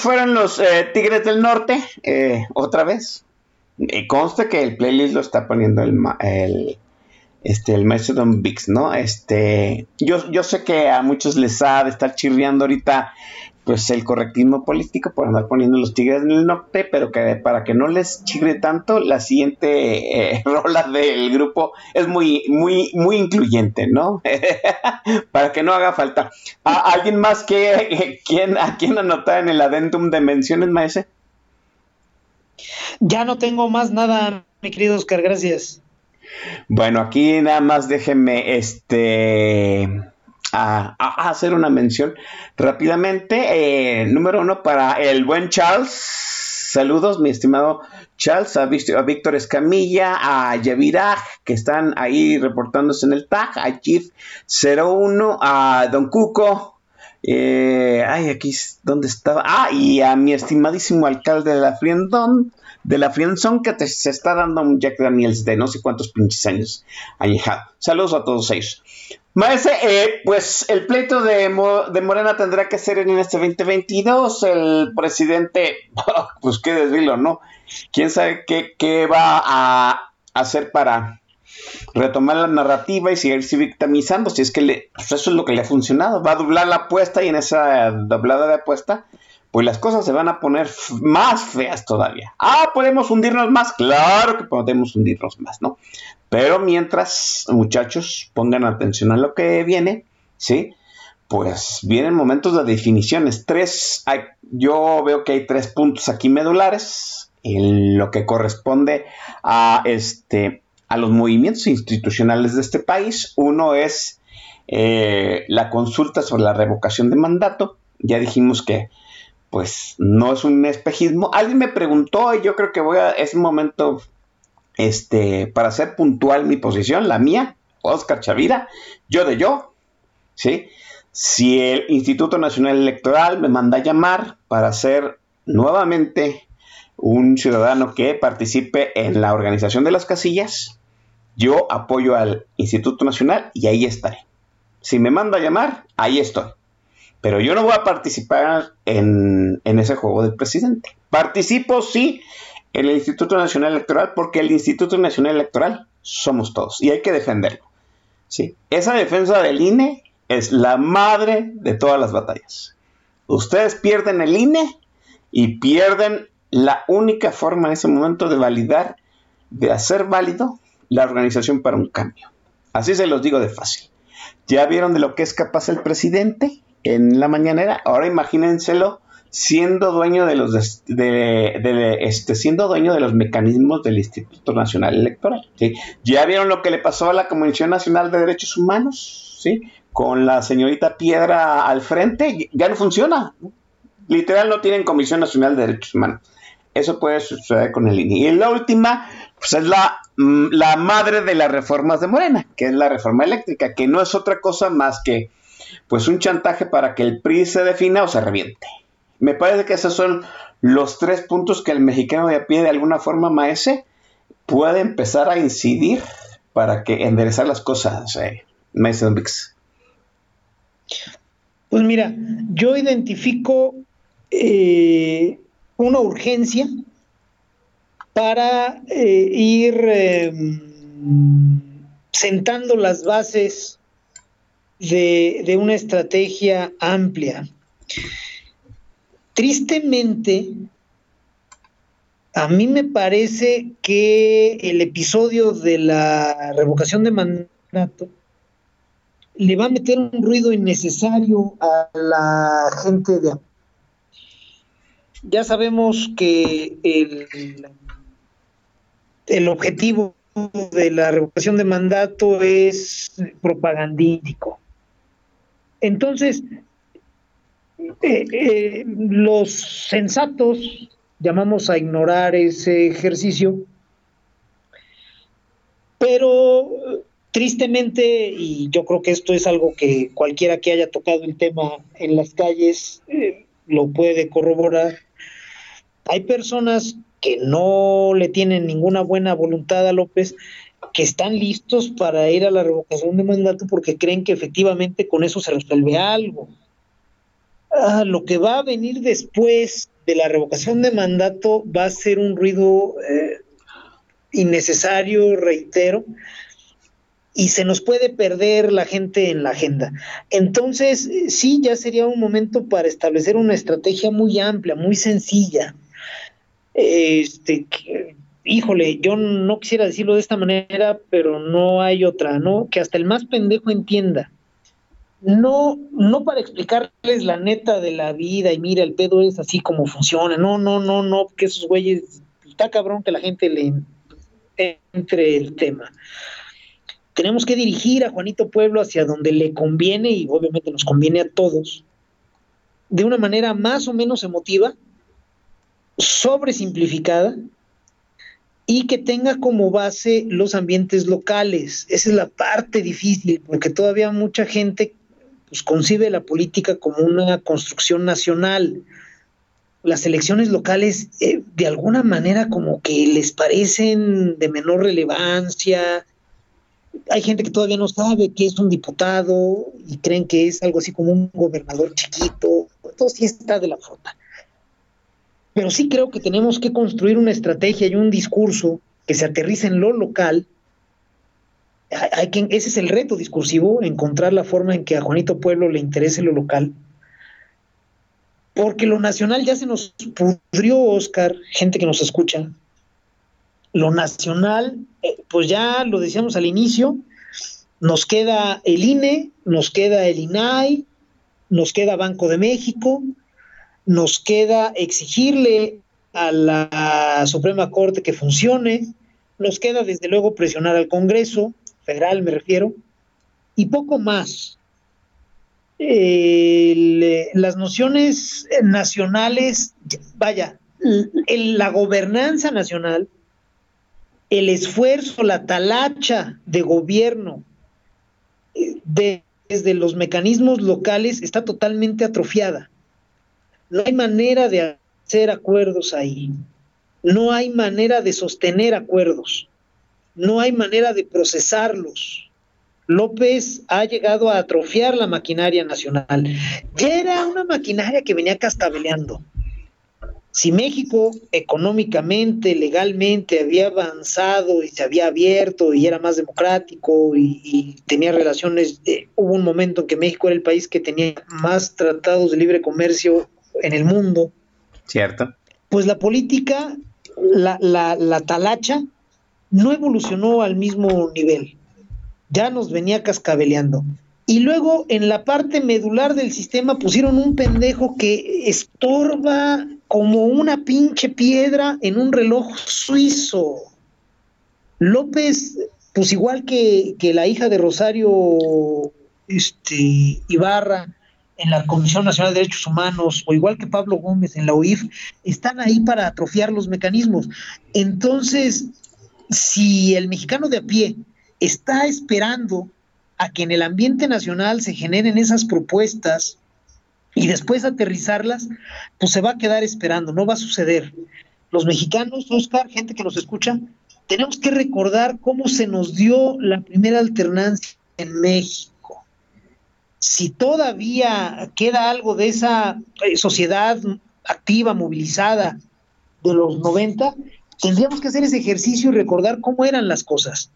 fueron los eh, Tigres del Norte, eh, otra vez. Y consta que el playlist lo está poniendo el, el, este, el maestro Don Vix, ¿no? Este, yo, yo sé que a muchos les ha de estar chirriando ahorita pues el correctismo político por andar poniendo los Tigres del Norte, pero que para que no les chirre tanto, la siguiente eh, rola del grupo es muy, muy, muy incluyente, ¿no? para que no haga falta. ¿A ¿Alguien más que quien, a quien anotar en el adendum de menciones, maese? Ya no tengo más nada, mi querido Oscar, gracias. Bueno, aquí nada más déjenme este a, hacer una mención rápidamente. Eh, número uno para el buen Charles. Saludos, mi estimado Charles, a, a Víctor Escamilla, a Yaviraj, que están ahí reportándose en el tag, a Chief01, a Don Cuco, eh, ay, aquí, ¿dónde estaba? Ah, y a mi estimadísimo alcalde de la Friendon, de la Friendzone, que te- se está dando un Jack Daniels de no sé cuántos pinches años añejado. Saludos a todos ellos. Maese, eh, pues el pleito de, Mo- de Morena tendrá que ser en este 2022. El presidente, pues qué decirlo, ¿no? ¿Quién sabe qué, qué va a hacer para retomar la narrativa y seguirse victimizando? Si es que le, pues eso es lo que le ha funcionado. Va a doblar la apuesta y en esa doblada de apuesta, pues las cosas se van a poner más feas todavía. Ah, ¿podemos hundirnos más? Claro que podemos hundirnos más, ¿no? Pero mientras, muchachos, pongan atención a lo que viene, ¿sí? Pues vienen momentos de definiciones. Tres, yo veo que hay tres puntos aquí medulares en lo que corresponde a este a los movimientos institucionales de este país. Uno es eh, la consulta sobre la revocación de mandato. Ya dijimos que pues no es un espejismo. Alguien me preguntó y yo creo que voy a es un momento este para hacer puntual mi posición, la mía, Oscar Chavira, yo de yo, ¿sí? Si el Instituto Nacional Electoral me manda a llamar para ser nuevamente un ciudadano que participe en la organización de las casillas, yo apoyo al Instituto Nacional y ahí estaré. Si me manda a llamar, ahí estoy. Pero yo no voy a participar en, ese juego del presidente. Participo, sí, en el Instituto Nacional Electoral porque el Instituto Nacional Electoral somos todos y hay que defenderlo. ¿sí? Esa defensa del INE es la madre de todas las batallas. Ustedes pierden el INE y pierden la única forma en ese momento de validar de hacer válido la organización para un cambio. Así se los digo de fácil. Ya vieron de lo que es capaz el presidente en la mañanera. Ahora imagínenselo siendo dueño de los de, este, siendo dueño de los mecanismos del Instituto Nacional Electoral. ¿sí? Ya vieron lo que le pasó a la Comisión Nacional de Derechos Humanos, ¿sí? Con la señorita Piedra al frente, ya no funciona. Literal no tienen Comisión Nacional de Derechos Humanos. Eso puede suceder con el INE. Y la última, pues es la, mm, la madre de las reformas de Morena, que es la reforma eléctrica, que no es otra cosa más que pues un chantaje para que el PRI se defina o se reviente. Me parece que esos son los tres puntos que el mexicano de a pie de alguna forma, maese, puede empezar a incidir para que enderezar las cosas, eh, maese Vix. Pues mira, yo identifico eh, una urgencia para eh, ir em, sentando las bases de, de una estrategia amplia. Tristemente, a mí me parece que el episodio de la revocación de mandato le va a meter un ruido innecesario a la gente de ya sabemos que el, el objetivo de la revocación de mandato es propagandístico. Entonces, eh, eh, los sensatos llamamos a ignorar ese ejercicio, pero tristemente, y yo creo que esto es algo que cualquiera que haya tocado el tema en las calles eh, lo puede corroborar, hay personas que no le tienen ninguna buena voluntad a López, que están listos para ir a la revocación de mandato porque creen que efectivamente con eso se resuelve algo. Ah, lo que va a venir después de la revocación de mandato va a ser un ruido eh, innecesario, reitero, y se nos puede perder la gente en la agenda. Entonces, sí, ya sería un momento para establecer una estrategia muy amplia, muy sencilla. Este, híjole, yo no quisiera decirlo de esta manera, pero no hay otra, ¿no? Que hasta el más pendejo entienda no, no para explicarles la neta de la vida y mira, el pedo es así como funciona. No, no, no, no, que esos güeyes, está cabrón que la gente le entre el tema. Tenemos que dirigir a Juanito Pueblo hacia donde le conviene y obviamente nos conviene a todos, de una manera más o menos emotiva, sobresimplificada y que tenga como base los ambientes locales. Esa es la parte difícil, porque todavía mucha gente pues concibe la política como una construcción nacional. Las elecciones locales eh, de alguna manera como que les parecen de menor relevancia. Hay gente que todavía no sabe qué es un diputado y creen que es algo así como un gobernador chiquito. Todo sí está de la fruta. Pero sí creo que tenemos que construir una estrategia y un discurso que se aterrice en lo local hay que, ese es el reto discursivo, encontrar la forma en que a Juanito Pueblo le interese lo local. Porque lo nacional ya se nos pudrió, Oscar, gente que nos escucha. Lo nacional, eh, pues ya lo decíamos al inicio, nos queda el INE, nos queda el INAI, nos queda Banco de México, nos queda exigirle a la Suprema Corte que funcione, nos queda desde luego presionar al Congreso, federal me refiero, y poco más. las nociones nacionales, vaya, la gobernanza nacional, el esfuerzo, la talacha de gobierno eh, desde los mecanismos locales está totalmente atrofiada. No hay manera de hacer acuerdos ahí. No hay manera de sostener acuerdos no hay manera de procesarlos. López ha llegado a atrofiar la maquinaria nacional. Ya era una maquinaria que venía castabeleando. Si México económicamente, legalmente había avanzado y se había abierto y era más democrático y, tenía relaciones, eh, hubo un momento en que México era el país que tenía más tratados de libre comercio en el mundo. Cierto. Pues la política, la, la, la talacha no evolucionó al mismo nivel. Ya nos venía cascabeleando. Y luego en la parte medular del sistema pusieron un pendejo que estorba como una pinche piedra en un reloj suizo. López, pues igual que, que la hija de Rosario este, Ibarra en la Comisión Nacional de Derechos Humanos, o igual que Pablo Gómez en la UIF, están ahí para atrofiar los mecanismos. Entonces, si el mexicano de a pie está esperando a que en el ambiente nacional se generen esas propuestas y después aterrizarlas, pues se va a quedar esperando, no va a suceder. Los mexicanos, Oscar, gente que nos escucha, tenemos que recordar cómo se nos dio la primera alternancia en México. Si todavía queda algo de esa eh, sociedad activa, movilizada de los 90, tendríamos que hacer ese ejercicio y recordar cómo eran las cosas.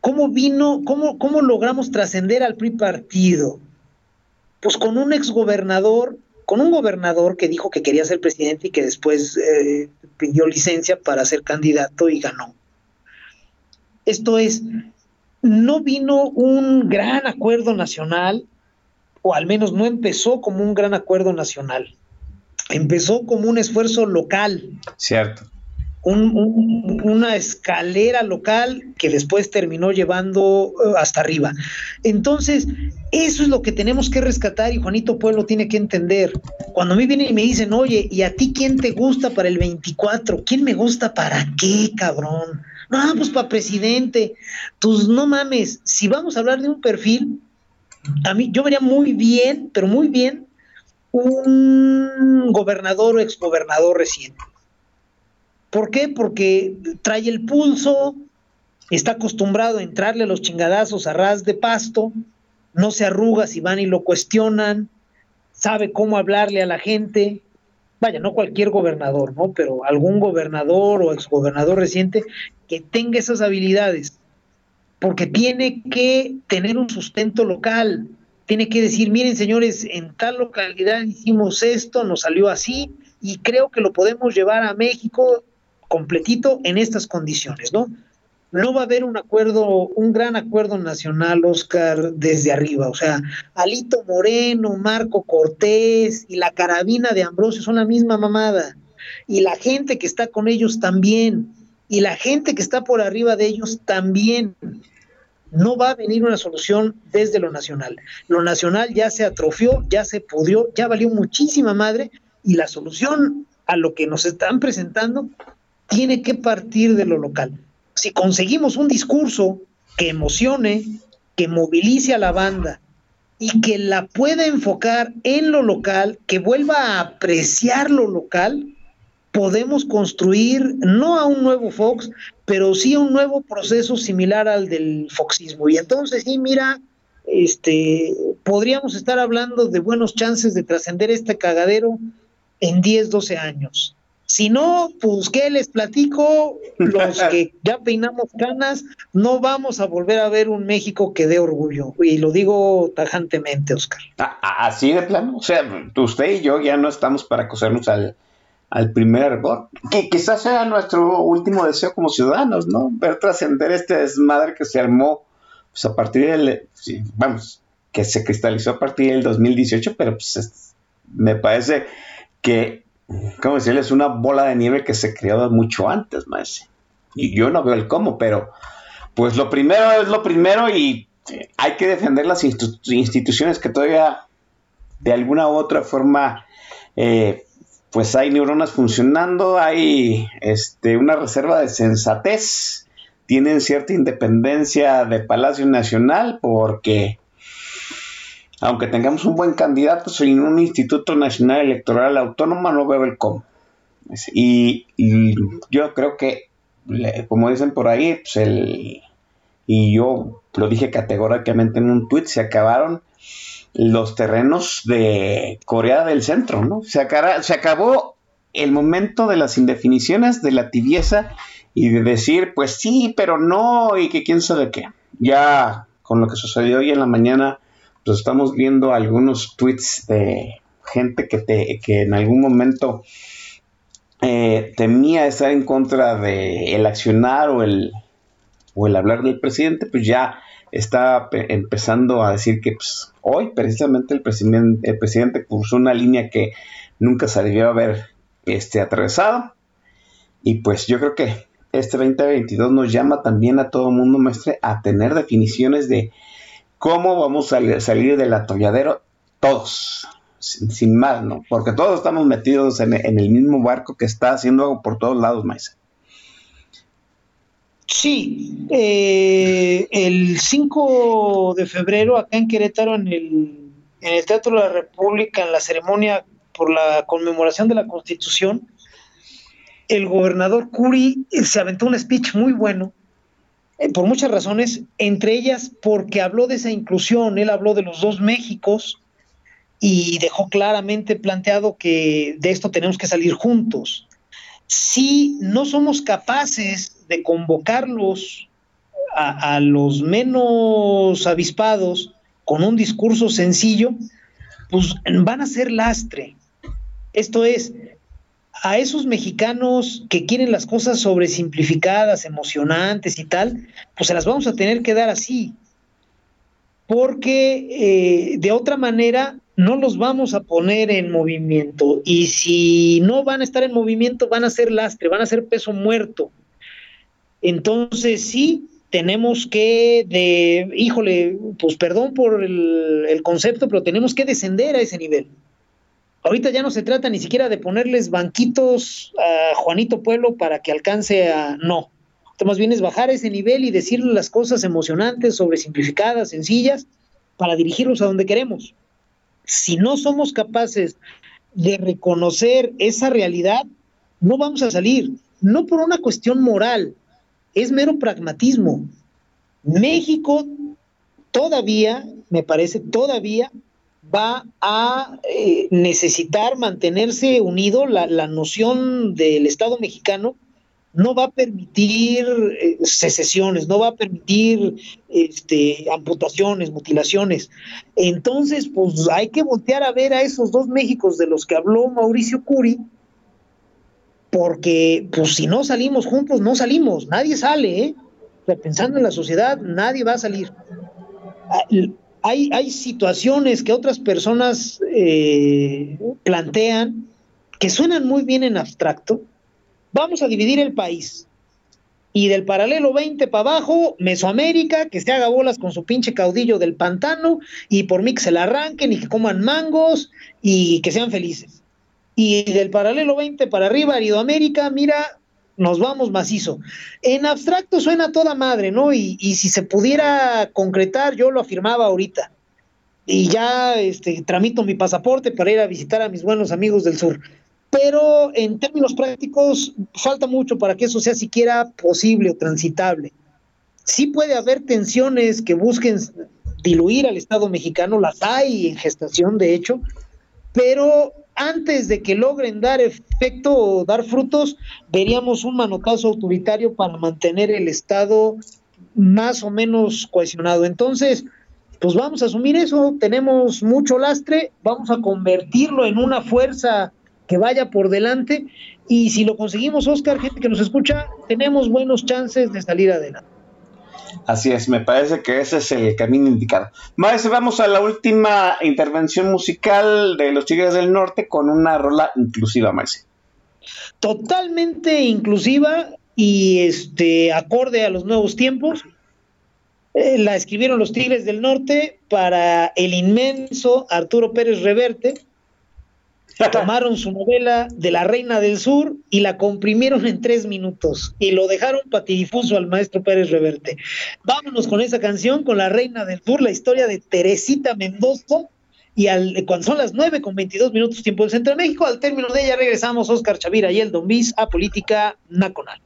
¿Cómo vino, cómo, cómo logramos trascender al PRI partido? Pues con un exgobernador, con un gobernador que dijo que quería ser presidente y que después eh, pidió licencia para ser candidato y ganó. Esto es, no vino un gran acuerdo nacional, o al menos no empezó como un gran acuerdo nacional. Empezó como un esfuerzo local. Cierto un, un, una escalera local que después terminó llevando eh, hasta arriba. Entonces, eso es lo que tenemos que rescatar y Juanito Pueblo tiene que entender. Cuando a mí vienen y me dicen, oye, ¿y a ti quién te gusta para el 24? ¿Quién me gusta para qué, cabrón? No, pues para presidente. Pues no mames, si vamos a hablar de un perfil, a mí yo vería muy bien, pero muy bien, un gobernador o exgobernador reciente ¿Por qué? Porque trae el pulso, está acostumbrado a entrarle a los chingadazos a ras de pasto, no se arruga si van y lo cuestionan, sabe cómo hablarle a la gente. Vaya, no cualquier gobernador, ¿no? Pero algún gobernador o exgobernador reciente que tenga esas habilidades, porque tiene que tener un sustento local, tiene que decir, miren señores, en tal localidad hicimos esto, nos salió así, y creo que lo podemos llevar a México completito en estas condiciones, ¿no? No va a haber un acuerdo, un gran acuerdo nacional, Oscar, desde arriba. O sea, Alito Moreno, Marco Cortés y la carabina de Ambrosio son la misma mamada. Y la gente que está con ellos también. Y la gente que está por arriba de ellos también. No va a venir una solución desde lo nacional. Lo nacional ya se atrofió, ya se pudrió, ya valió muchísima madre. Y la solución a lo que nos están presentando tiene que partir de lo local. Si conseguimos un discurso que emocione, que movilice a la banda y que la pueda enfocar en lo local, que vuelva a apreciar lo local, podemos construir no a un nuevo Fox, pero sí a un nuevo proceso similar al del foxismo. Y entonces sí, mira, este, podríamos estar hablando de buenos chances de trascender este cagadero en 10, 12 años. Si no, pues qué les platico, los que ya peinamos canas, no vamos a volver a ver un México que dé orgullo. Y lo digo tajantemente, Oscar. Así de plano. O sea, usted y yo ya no estamos para cosernos al, al primer error. Que quizás sea nuestro último deseo como ciudadanos, ¿no? Ver trascender este desmadre que se armó pues, a partir del. vamos, que se cristalizó a partir del 2018, pero pues me parece que ¿cómo decirle? Es una bola de nieve que se creó mucho antes, más. Y yo no veo el cómo, pero pues lo primero es lo primero y hay que defender las instituciones que todavía de alguna u otra forma eh, pues hay neuronas funcionando, hay este, una reserva de sensatez, tienen cierta independencia de Palacio Nacional porque aunque tengamos un buen candidato, sin un Instituto Nacional Electoral Autónomo no veo el cómo. Y, yo creo que, como dicen por ahí, pues el, y yo lo dije categóricamente en un tuit, se acabaron los terrenos de Corea del Centro, ¿no? Se, acabó el momento de las indefiniciones, de la tibieza y de decir, pues sí, pero no, y que quién sabe qué. Ya con lo que sucedió hoy en la mañana, pues estamos viendo algunos tweets de gente que, te, en algún momento eh, temía estar en contra el accionar o el, o el hablar del presidente, pues ya está pe- empezando a decir que pues, hoy precisamente el presidente, el presidente cruzó una línea que nunca se debió haber este, atravesado. Y pues yo creo que este 2022 nos llama también a todo mundo, maestre, a tener definiciones de cómo vamos a sal- salir del atolladero todos, sin, sin más, ¿no? Porque todos estamos metidos en, el mismo barco que está haciendo por todos lados, maestre. Sí, eh, el 5 de febrero acá en Querétaro, en el, en el Teatro de la República, en la ceremonia por la conmemoración de la Constitución, el gobernador Curi eh, se aventó un speech muy bueno, eh, por muchas razones, entre ellas porque habló de esa inclusión, él habló de los dos Méxicos y dejó claramente planteado que de esto tenemos que salir juntos. Si no somos capaces de convocarlos a, los menos avispados con un discurso sencillo, pues van a ser lastre. Esto es, a esos mexicanos que quieren las cosas sobresimplificadas, emocionantes y tal, pues se las vamos a tener que dar así. Porque eh, de otra manera no los vamos a poner en movimiento. Y si no van a estar en movimiento, van a ser lastre, van a ser peso muerto. Entonces sí, tenemos que, de, híjole, pues perdón por el, concepto, pero tenemos que descender a ese nivel. Ahorita ya no se trata ni siquiera de ponerles banquitos a Juanito Pueblo para que alcance a... No, Esto más bien es bajar ese nivel y decirle las cosas emocionantes, sobresimplificadas, sencillas, para dirigirlos a donde queremos. Si no somos capaces de reconocer esa realidad, no vamos a salir. No por una cuestión moral, es mero pragmatismo. México todavía, me parece, todavía va a eh, necesitar mantenerse unido. La, noción del Estado mexicano no va a permitir eh, secesiones, no va a permitir este, amputaciones, mutilaciones. Entonces, pues hay que voltear a ver a esos dos Méxicos de los que habló Mauricio Curi, porque pues si no salimos juntos, no salimos, nadie sale, ¿eh? O sea, pensando en la sociedad, nadie va a salir. Hay, hay situaciones que otras personas eh, plantean que suenan muy bien en abstracto. Vamos a dividir el país. Y del paralelo 20 para abajo, Mesoamérica, que se haga bolas con su pinche caudillo del pantano, y por mí que se la arranquen y que coman mangos y que sean felices. Y del paralelo 20 para arriba, Aridoamérica, mira, nos vamos macizo. En abstracto suena toda madre, ¿no? Y, y, si se pudiera concretar, yo lo afirmaba ahorita. Y ya este, tramito mi pasaporte para ir a visitar a mis buenos amigos del sur. Pero en términos prácticos, falta mucho para que eso sea siquiera posible o transitable. Sí puede haber tensiones que busquen diluir al Estado mexicano, las hay en gestación, de hecho, pero antes de que logren dar efecto o dar frutos, veríamos un manotazo autoritario para mantener el Estado más o menos cohesionado. Entonces, pues vamos a asumir eso, tenemos mucho lastre, vamos a convertirlo en una fuerza que vaya por delante y si lo conseguimos, Oscar, gente que nos escucha, tenemos buenos chances de salir adelante. Así es, me parece que ese es el camino indicado. Maestro, vamos a la última intervención musical de los Tigres del Norte con una rola inclusiva, maestro. Totalmente inclusiva y este acorde a los nuevos tiempos. Eh, la escribieron los Tigres del Norte para el inmenso Arturo Pérez Reverte. Tomaron su novela de la Reina del Sur y la comprimieron en tres minutos y lo dejaron patidifuso al maestro Pérez Reverte. Vámonos con esa canción, con la Reina del Sur, la historia de Teresita Mendoza. Y al, cuando son las 9 con 22 minutos tiempo del Centro de México, al término de ella regresamos Oscar Chavira y el Don Bis a Política Nacional.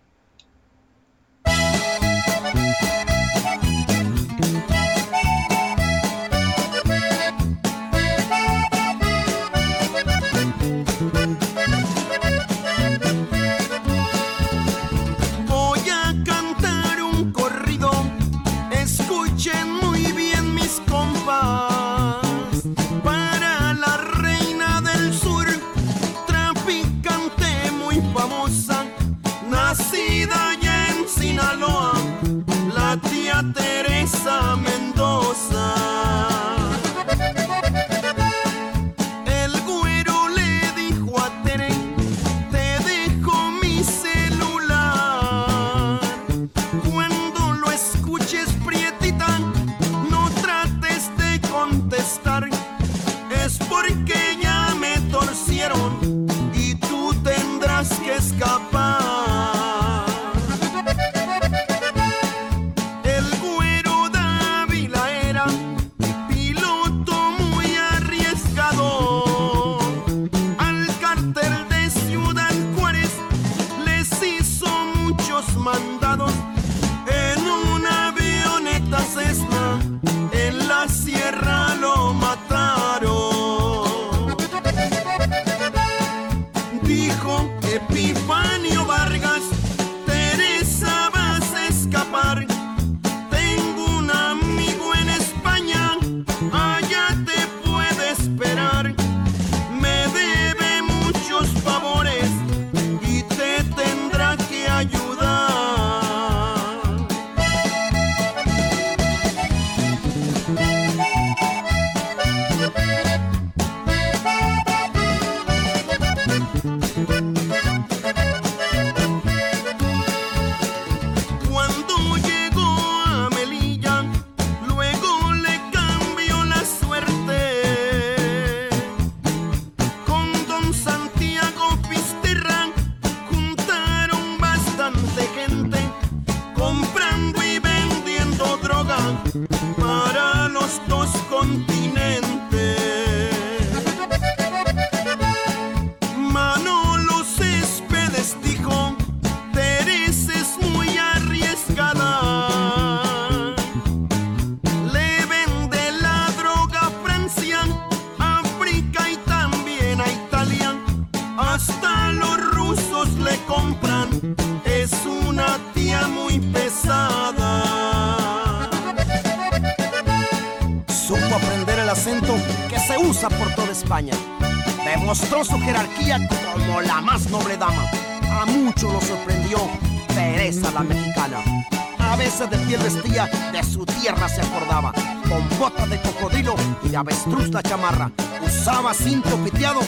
Se acordaba. Con botas de cocodrilo y de avestruz la chamarra. Usaba cinto piteado,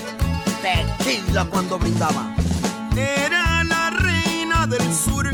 tequila cuando brindaba. Era la reina del sur,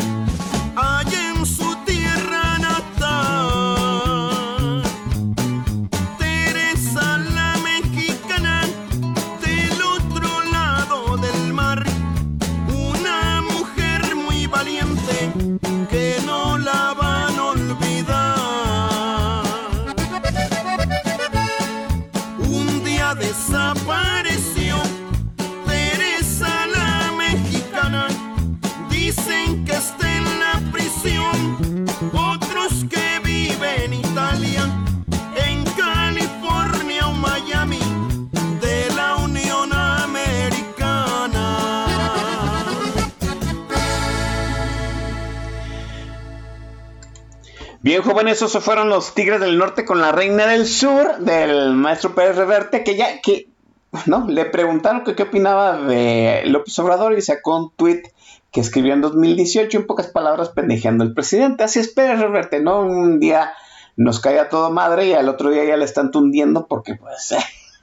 jóvenes, esos fueron los Tigres del Norte con la Reina del Sur del maestro Pérez Reverte, que ya, que, ¿no? Le preguntaron qué opinaba de López Obrador y sacó un tweet que escribió en 2018, en pocas palabras, pendejeando al presidente. Así es Pérez Reverte, ¿no? Un día nos cae todo madre y al otro día ya le están tundiendo porque, pues,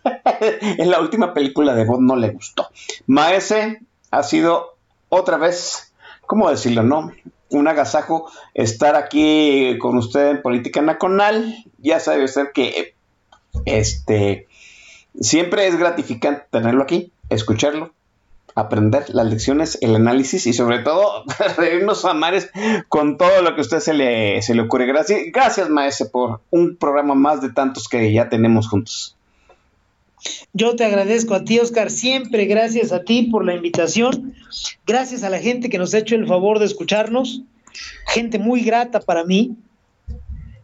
en la última película de Bond no le gustó. Maese ha sido otra vez, ¿cómo decirlo, no? Un agasajo estar aquí con usted en Política Nacional. Ya sabe usted que este siempre es gratificante tenerlo aquí, escucharlo, aprender las lecciones, el análisis y sobre todo reírnos a mares con todo lo que a usted se le, se le ocurre. Gracias, gracias maese, por un programa más de tantos que ya tenemos juntos. Yo te agradezco a ti, Oscar, siempre gracias a ti por la invitación. Gracias a la gente que nos ha hecho el favor de escucharnos. Gente muy grata para mí.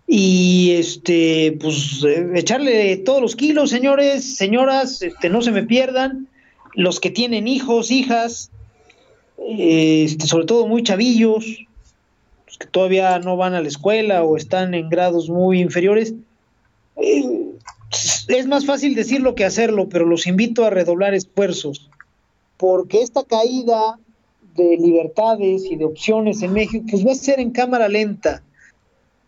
Y este, pues eh, echarle todos los kilos, señores, señoras, este, no se me pierdan. Los que tienen hijos, hijas, este, sobre todo muy chavillos, los que todavía no van a la escuela o están en grados muy inferiores. eh, es más fácil decirlo que hacerlo, pero los invito a redoblar esfuerzos, porque esta caída de libertades y de opciones en México, pues va a ser en cámara lenta.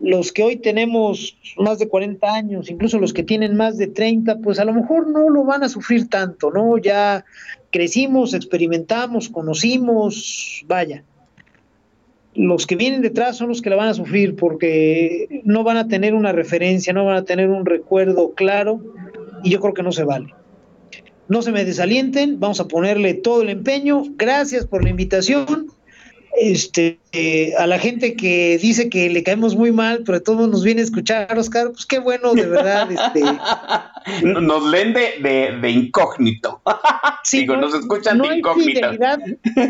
los que hoy tenemos más de 40 años, incluso los que tienen más de 30, pues a lo mejor no lo van a sufrir tanto, ¿no? Ya crecimos, experimentamos, conocimos, vaya. Los que vienen detrás son los que la van a sufrir porque no van a tener una referencia, no van a tener un recuerdo claro y yo creo que no se vale. No se me desalienten, vamos a ponerle todo el empeño. Gracias por la invitación este, eh, a la gente que dice que le caemos muy mal, pero todos nos viene a escuchar, Oscar, pues qué bueno, de verdad. Este, nos leen de, de, incógnito. Digo, nos escuchan no de hay incógnito. Fidelidad,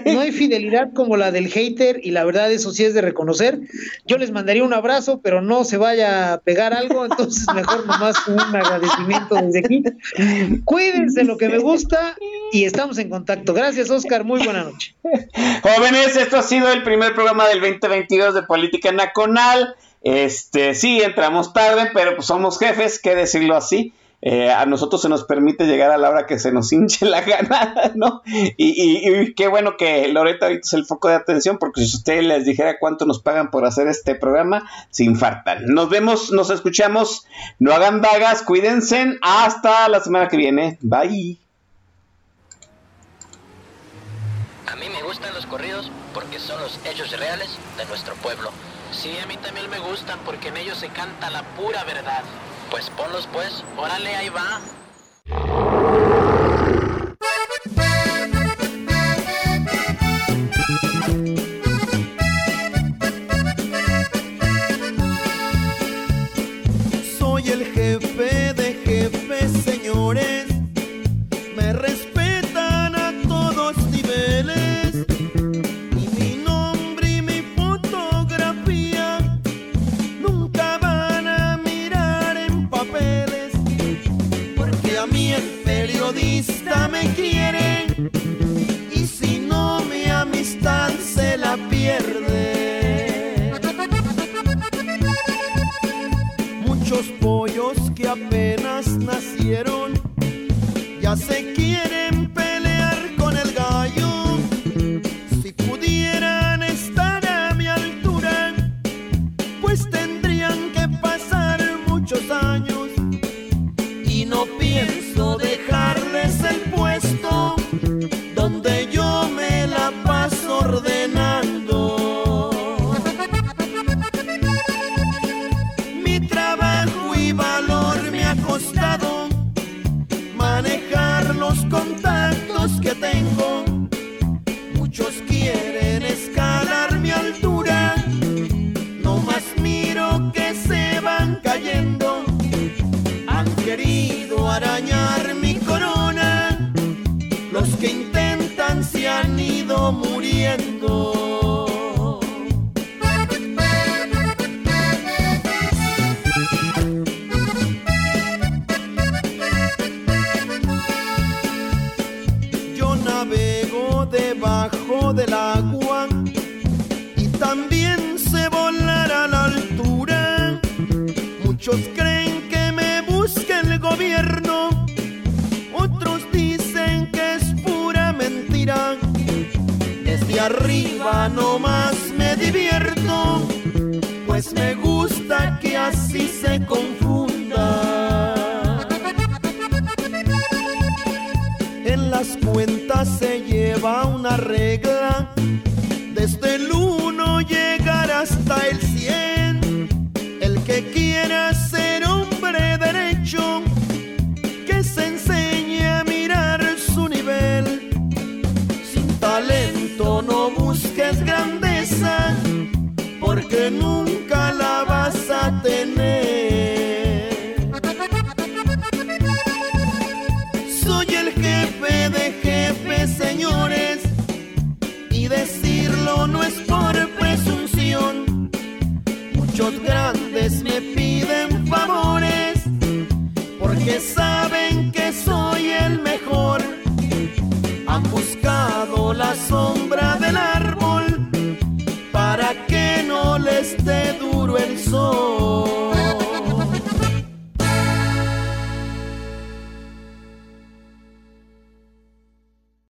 no hay fidelidad como la del hater, y la verdad, eso sí es de reconocer. Yo les mandaría un abrazo, pero no se vaya a pegar algo, entonces mejor nomás un agradecimiento desde aquí. Cuídense lo que me gusta y estamos en contacto. Gracias, Oscar. Muy buena noche. Jóvenes, esto ha sido el primer programa del 2022 de Política Nacional. Este, sí, entramos tarde, pero pues somos jefes, que decirlo así. Eh, a nosotros se nos permite llegar a la hora que se nos hinche la gana, ¿no? Y, qué bueno que Loreta ahorita es el foco de atención, porque si usted les dijera cuánto nos pagan por hacer este programa, se infartan. Nos vemos, nos escuchamos, no hagan vagas, cuídense, hasta la semana que viene. Bye. A mí me gustan los corridos porque son los hechos reales de nuestro pueblo. Sí, a mí también me gustan porque en ellos se canta la pura verdad. Pues ponlos pues, órale, ahí va. A mí el periodista me quiere. Y si no, mi amistad se la pierde. Muchos pollos que apenas nacieron ya se quieren